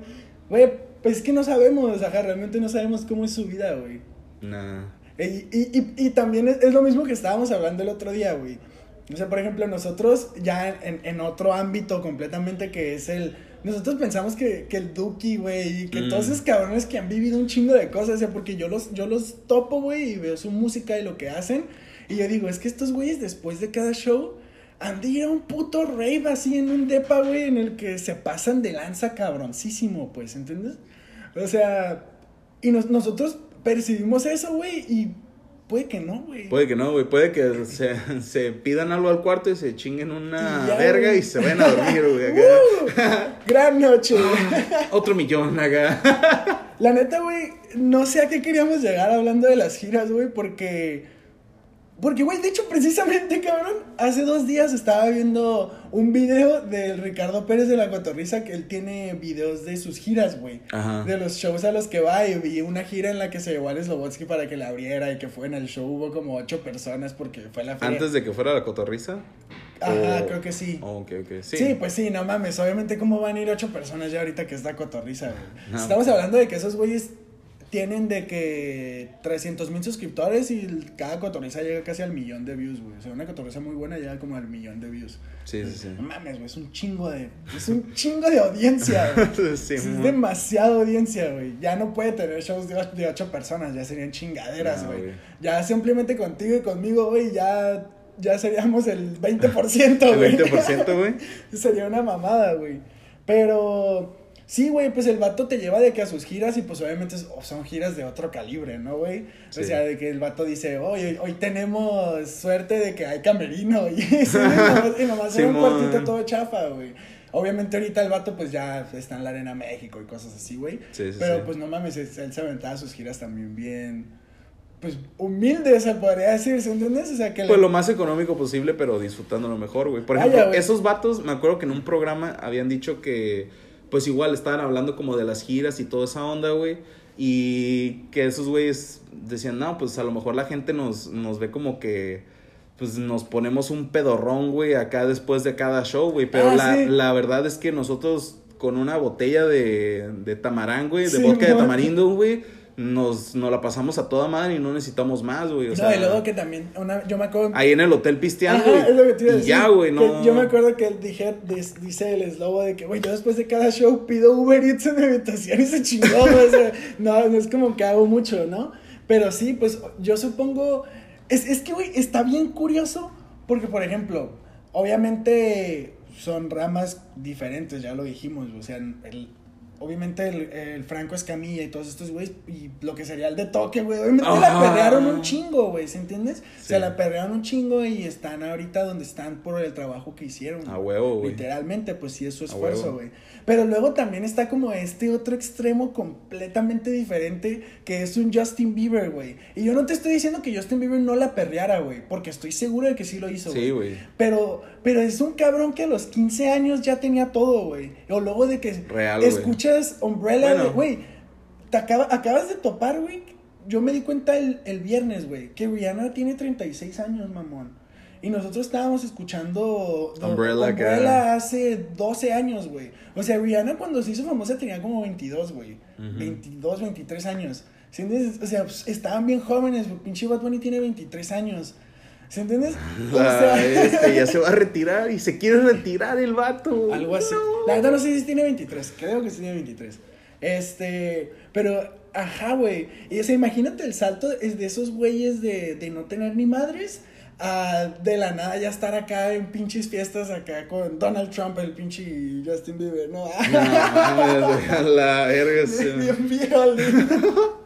Güey, pues es que no sabemos, ajá, realmente no sabemos cómo es su vida, güey. Nah. Y, y, y, y también es, es lo mismo que estábamos hablando el otro día, güey. O sea, por ejemplo, nosotros ya en, en otro ámbito completamente que es el... Nosotros pensamos que, que el Duki, güey, y que Mm. todos esos cabrones que han vivido un chingo de cosas, o sea, porque yo los, yo los topo, güey, y veo su música y lo que hacen, y yo digo, es que estos güeyes después de cada show han de ir a un puto rave así en un depa, güey, en el que se pasan de lanza cabroncísimo, pues, ¿entiendes? O sea, y nos- nosotros percibimos eso, güey, y puede que no, güey. Puede que no, güey. Puede que se, se pidan algo al cuarto y se chinguen una ya, verga y se vayan a dormir, güey. ¡Uh! Gran noche. Otro millón acá. La neta, güey, no sé a qué queríamos llegar hablando de las giras, güey, porque... Porque, güey, de hecho, precisamente, cabrón, hace dos días estaba viendo un video del Ricardo Pérez de la Cotorriza, que él tiene videos de sus giras, güey. Ajá. De los shows a los que va, y vi una gira en la que se llevó a Slobotsky para que la abriera, y que fue en el show, hubo como ocho personas porque fue la feria. Antes de que fuera la cotorriza. Ajá, creo que sí. Oh, ok, ok. Sí. Sí. pues sí, no mames. Obviamente, ¿cómo van a ir ocho personas ya ahorita que está cotorriza, güey? No. Estamos hablando de que esos güeyes tienen de que 300 mil suscriptores y el- cada cotorriza llega casi al millón de views, güey. O sea, una cotorriza muy buena llega como al millón de views. Sí, sí, sí. No mames, güey, es un chingo de. Es un chingo de audiencia, güey. Sí, es mo. demasiada audiencia, güey. Ya no puede tener shows de ocho, de ocho personas, ya serían chingaderas, No, güey. güey. ya simplemente contigo y conmigo, güey, ya, ya seríamos el 20%, El güey. 20%, güey. Sería una mamada, güey. Pero sí, güey, pues el vato te lleva de que a sus giras y pues obviamente es- son giras de otro calibre, ¿no, güey? Sí. O sea, de que el vato dice, hoy, hoy tenemos suerte de que hay camerino y, sí, nomás, y nomás era un cuartito todo chafa, güey. Obviamente ahorita el vato pues ya está en la Arena México y cosas así, güey. Sí, sí, Pero sí. pues no mames, él se aventaba sus giras también bien, pues humilde, se podría decir, ¿se entiendes? O sea, que Pues lo más económico posible, pero disfrutándolo mejor, güey. Por Vaya, ejemplo, güey. esos vatos, me acuerdo que en un programa habían dicho que, pues igual estaban hablando como de las giras y toda esa onda, güey. Y que esos güeyes decían, no, pues a lo mejor la gente nos, nos ve como que, pues nos ponemos un pedorrón, güey, acá después de cada show, güey. Pero Ah, la, sí. la verdad es que nosotros con una botella de, de tamarán, güey, de Sí, vodka de tamarindo, güey, nos, nos la pasamos a toda madre y no necesitamos más, güey. O No, sea, y luego que también, una, yo me acuerdo... ahí en el hotel pisteando. Ajá, es lo que te iba a decir. ya, güey, no. Yo me acuerdo que él dije, dis- dice el eslobo de que, güey, yo después de cada show pido Uber Eats en mi habitación y se chingó, güey, o sea, no, no es como que hago mucho, ¿no? Pero sí, pues yo supongo, es, es que, güey, está bien curioso, porque, por ejemplo, obviamente son ramas diferentes, ya lo dijimos, o sea, el... Obviamente el, el Franco Escamilla y todos estos güeyes, y lo que sería el de toque, güey. Obviamente la perrearon un chingo, güey, ¿se entiendes? Se Sí. la perrearon un chingo y están ahorita donde están por el trabajo que hicieron. A güey. huevo, güey. Literalmente, pues sí es su esfuerzo, güey. Pero luego también está como este otro extremo completamente diferente que es un Justin Bieber, güey. Y yo no te estoy diciendo que Justin Bieber no la perreara, güey, porque estoy seguro de que sí lo hizo, Sí, güey. Pero, pero es un cabrón que a los 15 años ya tenía todo, güey. O luego de que Real, escuchas Umbrella, Bueno. güey. Te acaba- acabas de topar, güey. Yo me di cuenta el, el viernes, güey, que Rihanna tiene 36 años, mamón. Y nosotros estábamos escuchando do- Umbrella, Umbrella hace 12 años, güey. O sea, Rihanna cuando se hizo famosa tenía como 22, güey. Ujú. 22, 23 años. O sea, pues, estaban bien jóvenes. güey. Pinche Bad Bunny tiene 23 años. ¿Sí entiendes? O sea, este ya se va a retirar y se quiere retirar el vato. Algo así. No. La verdad no sé si tiene 23. Creo que sí tiene 23. Este, pero, ajá, güey. Y o sea, imagínate el salto es de esos güeyes de, de no tener ni madres a de la nada ya estar acá en pinches fiestas acá con Donald Trump, el pinche Justin Bieber, ¿no? No, la verga. Bien violento.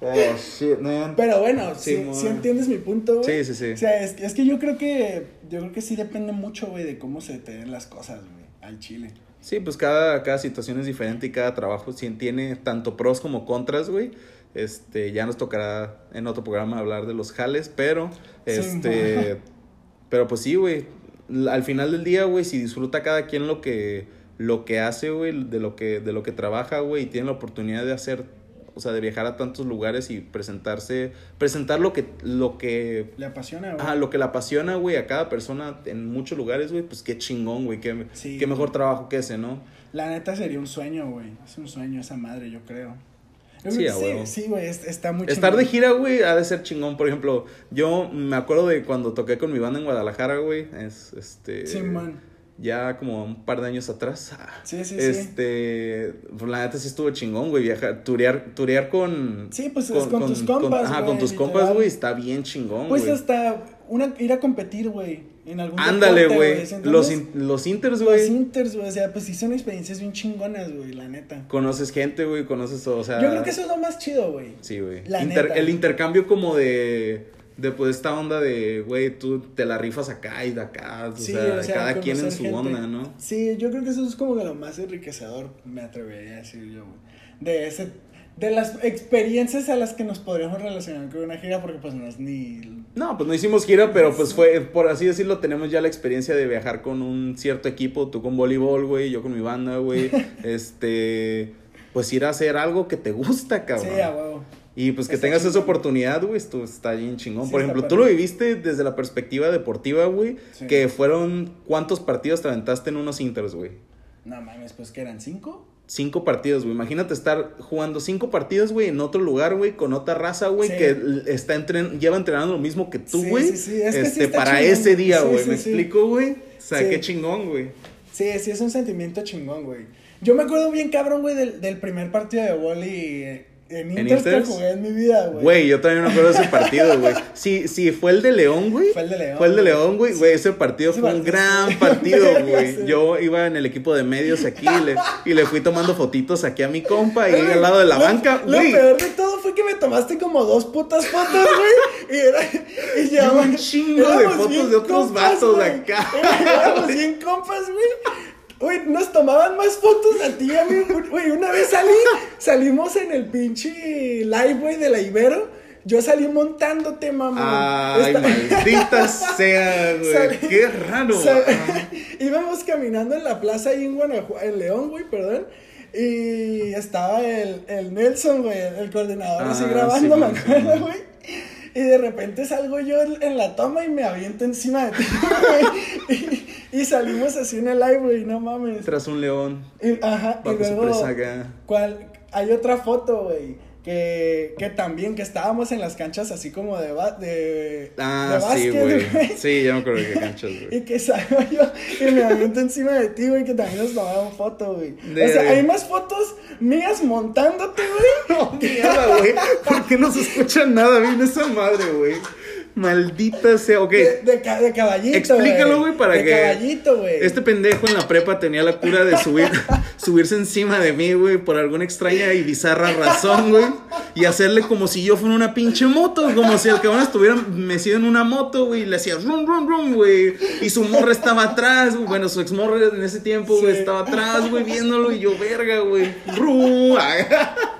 Oh, shit, man. Pero bueno, Sí, sí, mo- sí entiendes mi punto, güey. Sí, sí, sí. O sea, es, es que yo creo que yo creo que sí depende mucho, güey, de cómo se te den las cosas, güey, al chile. Sí, pues cada, cada situación es diferente y cada trabajo sí tiene tanto pros como contras, güey. Este, ya nos tocará en otro programa hablar de los jales, pero, Sí, este, pero pues sí, güey. Al final del día, güey, si disfruta cada quien lo que, lo que hace, güey, de lo que, de lo que trabaja, güey, y tiene la oportunidad de hacer, o sea, de viajar a tantos lugares y presentarse, presentar lo que, lo que Le apasiona, güey. Ajá, lo que le apasiona, güey, a cada persona en muchos lugares, güey, pues qué chingón, güey, qué, Sí, qué mejor güey. trabajo que ese, ¿no? La neta sería un sueño, güey. Es un sueño esa madre, yo creo. Yo Sí, creo güey, es- está muy Estar de gira, güey, ha de ser chingón. Por ejemplo, yo me acuerdo de cuando toqué con mi banda en Guadalajara, güey, es, este... Sí, man. Ya como un par de años atrás. Sí, sí, sí. este, pues, la neta sí estuvo chingón, güey, viajar, turear, turear con... Sí, pues, es con tus compas, Ajá, güey, con tus literal. compas, güey, está bien chingón, Pues hasta una, ir a competir, güey, en algún Ándale, güey, ¿sí los, in- los inters, Los güey. inters, güey, o sea, pues sí son experiencias bien chingonas, güey, la neta. Conoces gente, güey, conoces, o sea... Yo creo que eso es lo más chido, güey. Sí, güey. Inter- el intercambio como de, de pues esta onda de, güey, tú te la rifas acá y de acá, o, Sí, sea, o sea, cada quien en su gente. onda, ¿no? Sí, yo creo que eso es como de lo más enriquecedor, me atrevería a decir yo, güey. De ese, de las experiencias a las que nos podríamos relacionar con una gira, porque pues no es ni... No, pues no hicimos gira, pero pues fue, por así decirlo, tenemos ya la experiencia de viajar con un cierto equipo, tú con voleibol, güey, yo con mi banda, güey, este, pues ir a hacer algo que te gusta, cabrón. Sí, a huevo. Y pues que Está tengas esa oportunidad, güey, esto está bien chingón. Sí, Por ejemplo, tú lo viviste desde la perspectiva deportiva, güey, Sí. que fueron, ¿cuántos partidos te aventaste en unos inters, güey? No mames, pues que eran cinco. Cinco partidos, güey. Imagínate estar jugando cinco partidos, güey, en otro lugar, güey, con otra raza, güey, Sí. que está entren lleva entrenando lo mismo que tú, güey. sí, sí. Es que sí este, para chingón. ese día, güey. ¿Me explico, güey? O sea, qué chingón, güey. Sí, sí, es un sentimiento chingón, güey. Yo me acuerdo bien cabrón, güey, del, del primer partido de vóley eh, en ¿En Inter jugué en mi vida, güey. Güey, yo también me acuerdo de ese partido, güey. Sí, sí, fue el de León, güey. Fue el de León, Fue el de. León, güey. Güey, ese partido Ese fue un gran partido, Ya güey. Yo iba en el equipo de medios aquí y le, y le fui tomando fotitos aquí a mi compa y al lado de la Lo- banca, Lo güey. peor de todo fue que me tomaste como dos putas fotos, güey. Y era. Y llevamos- un chingo de fotos de otros compas, vatos güey. acá. Éramos bien compas, güey. Güey, nos tomaban más fotos a ti a mí. Güey, una vez salí, salimos en el pinche live, güey, de la Ibero. Yo salí montándote, mamá. Ay, maldita sea, güey. Salí- Qué raro. Sal- íbamos caminando en la plaza ahí en Guanajuato, en León, güey, perdón. Y estaba el, el Nelson, güey, el coordinador, así Ah, grabando, sí, me acuerdo, güey. Y de repente salgo yo en, en la toma y me aviento encima de ti, güey. Y, y salimos así en el live, güey, no mames. Tras un león. Y, ajá, y luego, acá. ¿cuál? hay otra foto, güey. Que, que también, que estábamos en las canchas así como de, ba- de, Ah, de sí, básquet, güey. Sí, ya me acuerdo qué canchas, güey. y que salgo yo y me aviento encima de ti, güey, que también nos tomaron foto, güey. De- o sea, hay más fotos mías montándote, güey. No, mierda, güey. ¿Por qué no se escucha nada bien esa madre, güey? Maldita sea. Ok. De, de, ca- de caballito, Explícalo, güey, para de que. caballito, güey. Este pendejo en la prepa tenía la cura de subir, subirse encima de mí, güey, por alguna extraña y bizarra razón, güey. Y hacerle como si yo fuera una pinche moto, como si el cabrón estuviera metido en una moto, güey. Y le hacía rum, rum, rum, güey. Y su morra estaba atrás, güey. Bueno, su exmorra en ese tiempo, güey, Sí. estaba atrás, güey, viéndolo. Y yo, verga, güey. Rum.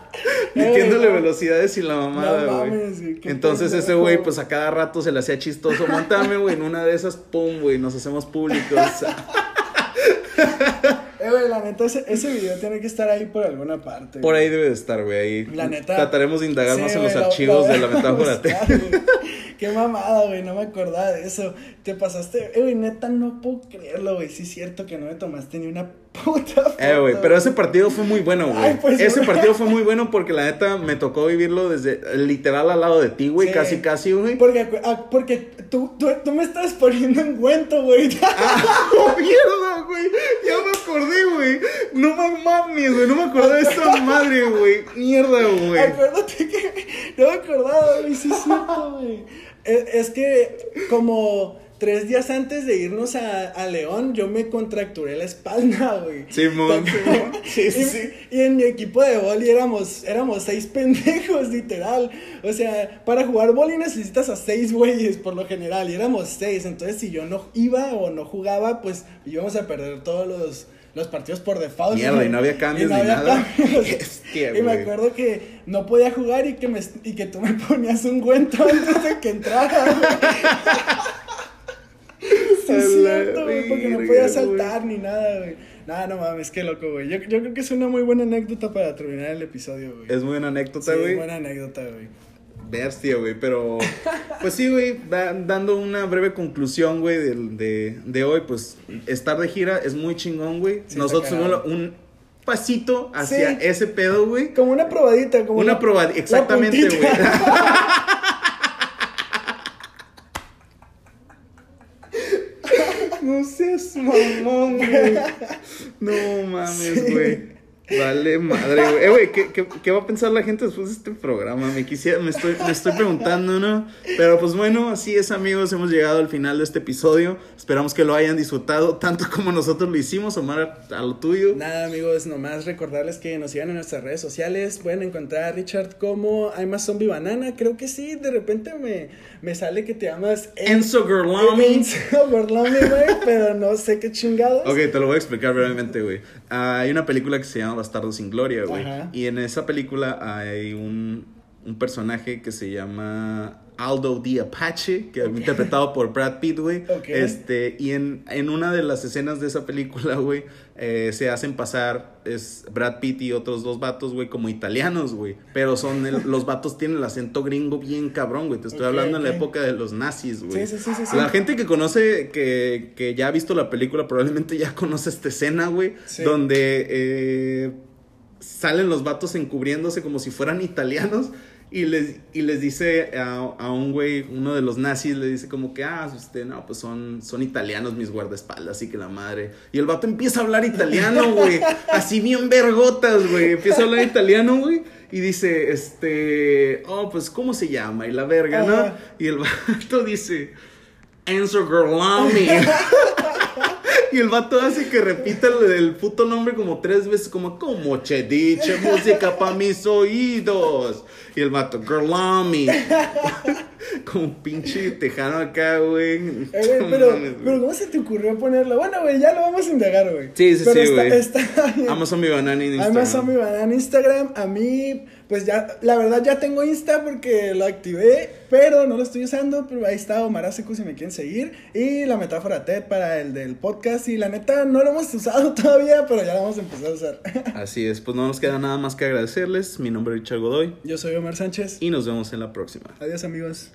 Metiéndole no. velocidades y la mamada, No güey. mames, güey, qué Entonces ese güey, pues a cada rato se le hacía chistoso. Montame, güey, en una de esas, pum, güey, nos hacemos públicos. Eh, güey, la neta, ese, ese video tiene que estar ahí por alguna parte. Por güey. ahí debe de estar, güey. Ahí La neta. Trataremos de indagar Sí, más en los lo- archivos lo de la metáfora. Qué mamada, güey, no me acordaba de eso. Te pasaste, eh, güey, neta, no puedo creerlo, güey. Sí es cierto que no me tomaste ni una. Eh, güey, pero ese partido fue muy bueno, güey. Pues, ese partido fue muy bueno porque la neta me tocó vivirlo desde literal al lado de ti, güey, Sí. casi, casi, güey. Porque, ah, porque tú, tú, tú me estás poniendo en cuento, güey. ¡Ah, oh, mierda, güey! Ya me acordé, güey. No me mames, güey. No me acordé de esta madre, güey. Mierda, güey. Acuérdate que, No me acordaba, güey, sí es cierto, güey. Es, es que como tres días antes de irnos a, a León, yo me contracturé la espalda, güey. Simón. Sí, y, sí, sí. y en mi equipo de boli éramos, éramos seis pendejos, literal. O sea, para jugar boli necesitas a seis güeyes por lo general, y éramos seis. Entonces, si yo no iba o no jugaba, pues íbamos a perder todos los, los partidos por default. Mierda, y no había cambios Y no ni había nada. Hostia, y me acuerdo que no podía jugar y que, me, y que tú me ponías un cuento antes de que entrara. Sí, es cierto, güey, porque no podía saltar ni nada, güey. Nada, no mames, qué loco, güey. Yo, yo creo que es una muy buena anécdota para terminar el episodio, güey. Es buena Sí, anécdota, es güey. buena anécdota, güey. Bestia, güey, pero pues sí, güey, da- dando una breve conclusión, güey, del- de, de hoy, pues estar de gira es muy chingón, güey. Sí, Nosotros cagado. un pasito hacia Sí. ese pedo, güey. Como una probadita, como Una la- probadita, exactamente, güey. puntita. No seas mamón, güey. No mames, güey. Vale, madre, güey. Eh, güey, ¿qué, qué, qué va a pensar la gente después de este programa? Me quisiera, me estoy, me estoy preguntando, ¿no? Pero pues bueno, así es, amigos. Hemos llegado al final de este episodio. Esperamos que lo hayan disfrutado tanto como nosotros lo hicimos. Omar, a lo tuyo. Nada, amigos, nomás recordarles que nos sigan en nuestras redes sociales. Pueden encontrar a Richard como I'm a Zombie Banana. Creo que sí, de repente me, me sale que te llamas Enzo Gerlami. Enzo Gerlami, güey, pero no sé qué chingados. Ok, te lo voy a explicar brevemente, güey. Ah, hay una película que se llama Bastardo sin Gloria, güey. Y en esa película hay un, un personaje que se llama Aldo the Apache, que interpretado por Brad Pitt, güey. Este, y en, en una de las escenas de esa película, güey, eh, se hacen pasar es Brad Pitt y otros dos vatos, güey, como italianos, güey. Pero son el- los vatos tienen el acento gringo bien cabrón, güey. Te estoy hablando en la época de los nazis, güey. Sí, sí, sí, sí, sí. La gente que conoce, que, que ya ha visto la película, probablemente ya conoce esta escena, güey. Sí. Donde eh, salen los vatos encubriéndose como si fueran italianos. Y les, y les dice a, a un güey, uno de los nazis, le dice como que, ah, usted, no, pues son, son italianos mis guardaespaldas, así que la madre. Y el vato empieza a hablar italiano, güey. Así bien vergotas, güey. Empieza a hablar italiano, güey. Y dice, este, oh, pues, ¿cómo se llama? Y la verga, ¿no? Y el vato dice, Enzo Gerlami. y el vato hace que repita el, el puto nombre como tres veces, como, como che dice, música pa' mis oídos. Y el vato, Gerlami. como un pinche tejano acá, güey. Eh, pero, pero ¿cómo se te ocurrió ponerlo? Bueno, güey, ya lo vamos a indagar, güey. Sí, sí, Pero sí, güey. Amazon mi banana en Instagram. Amazon mi banana en Instagram. A mí, pues ya, la verdad ya tengo Insta porque lo activé, pero no lo estoy usando. Pero ahí está Omar Asecu si me quieren seguir. Y la metáfora TED para el del podcast. Y la neta no lo hemos usado todavía, pero ya lo vamos a empezar a usar. Así es, pues no nos queda nada más que agradecerles. Mi nombre es Richard Godoy Yo soy Omar Sánchez. y nos vemos en la próxima. Adiós, amigos.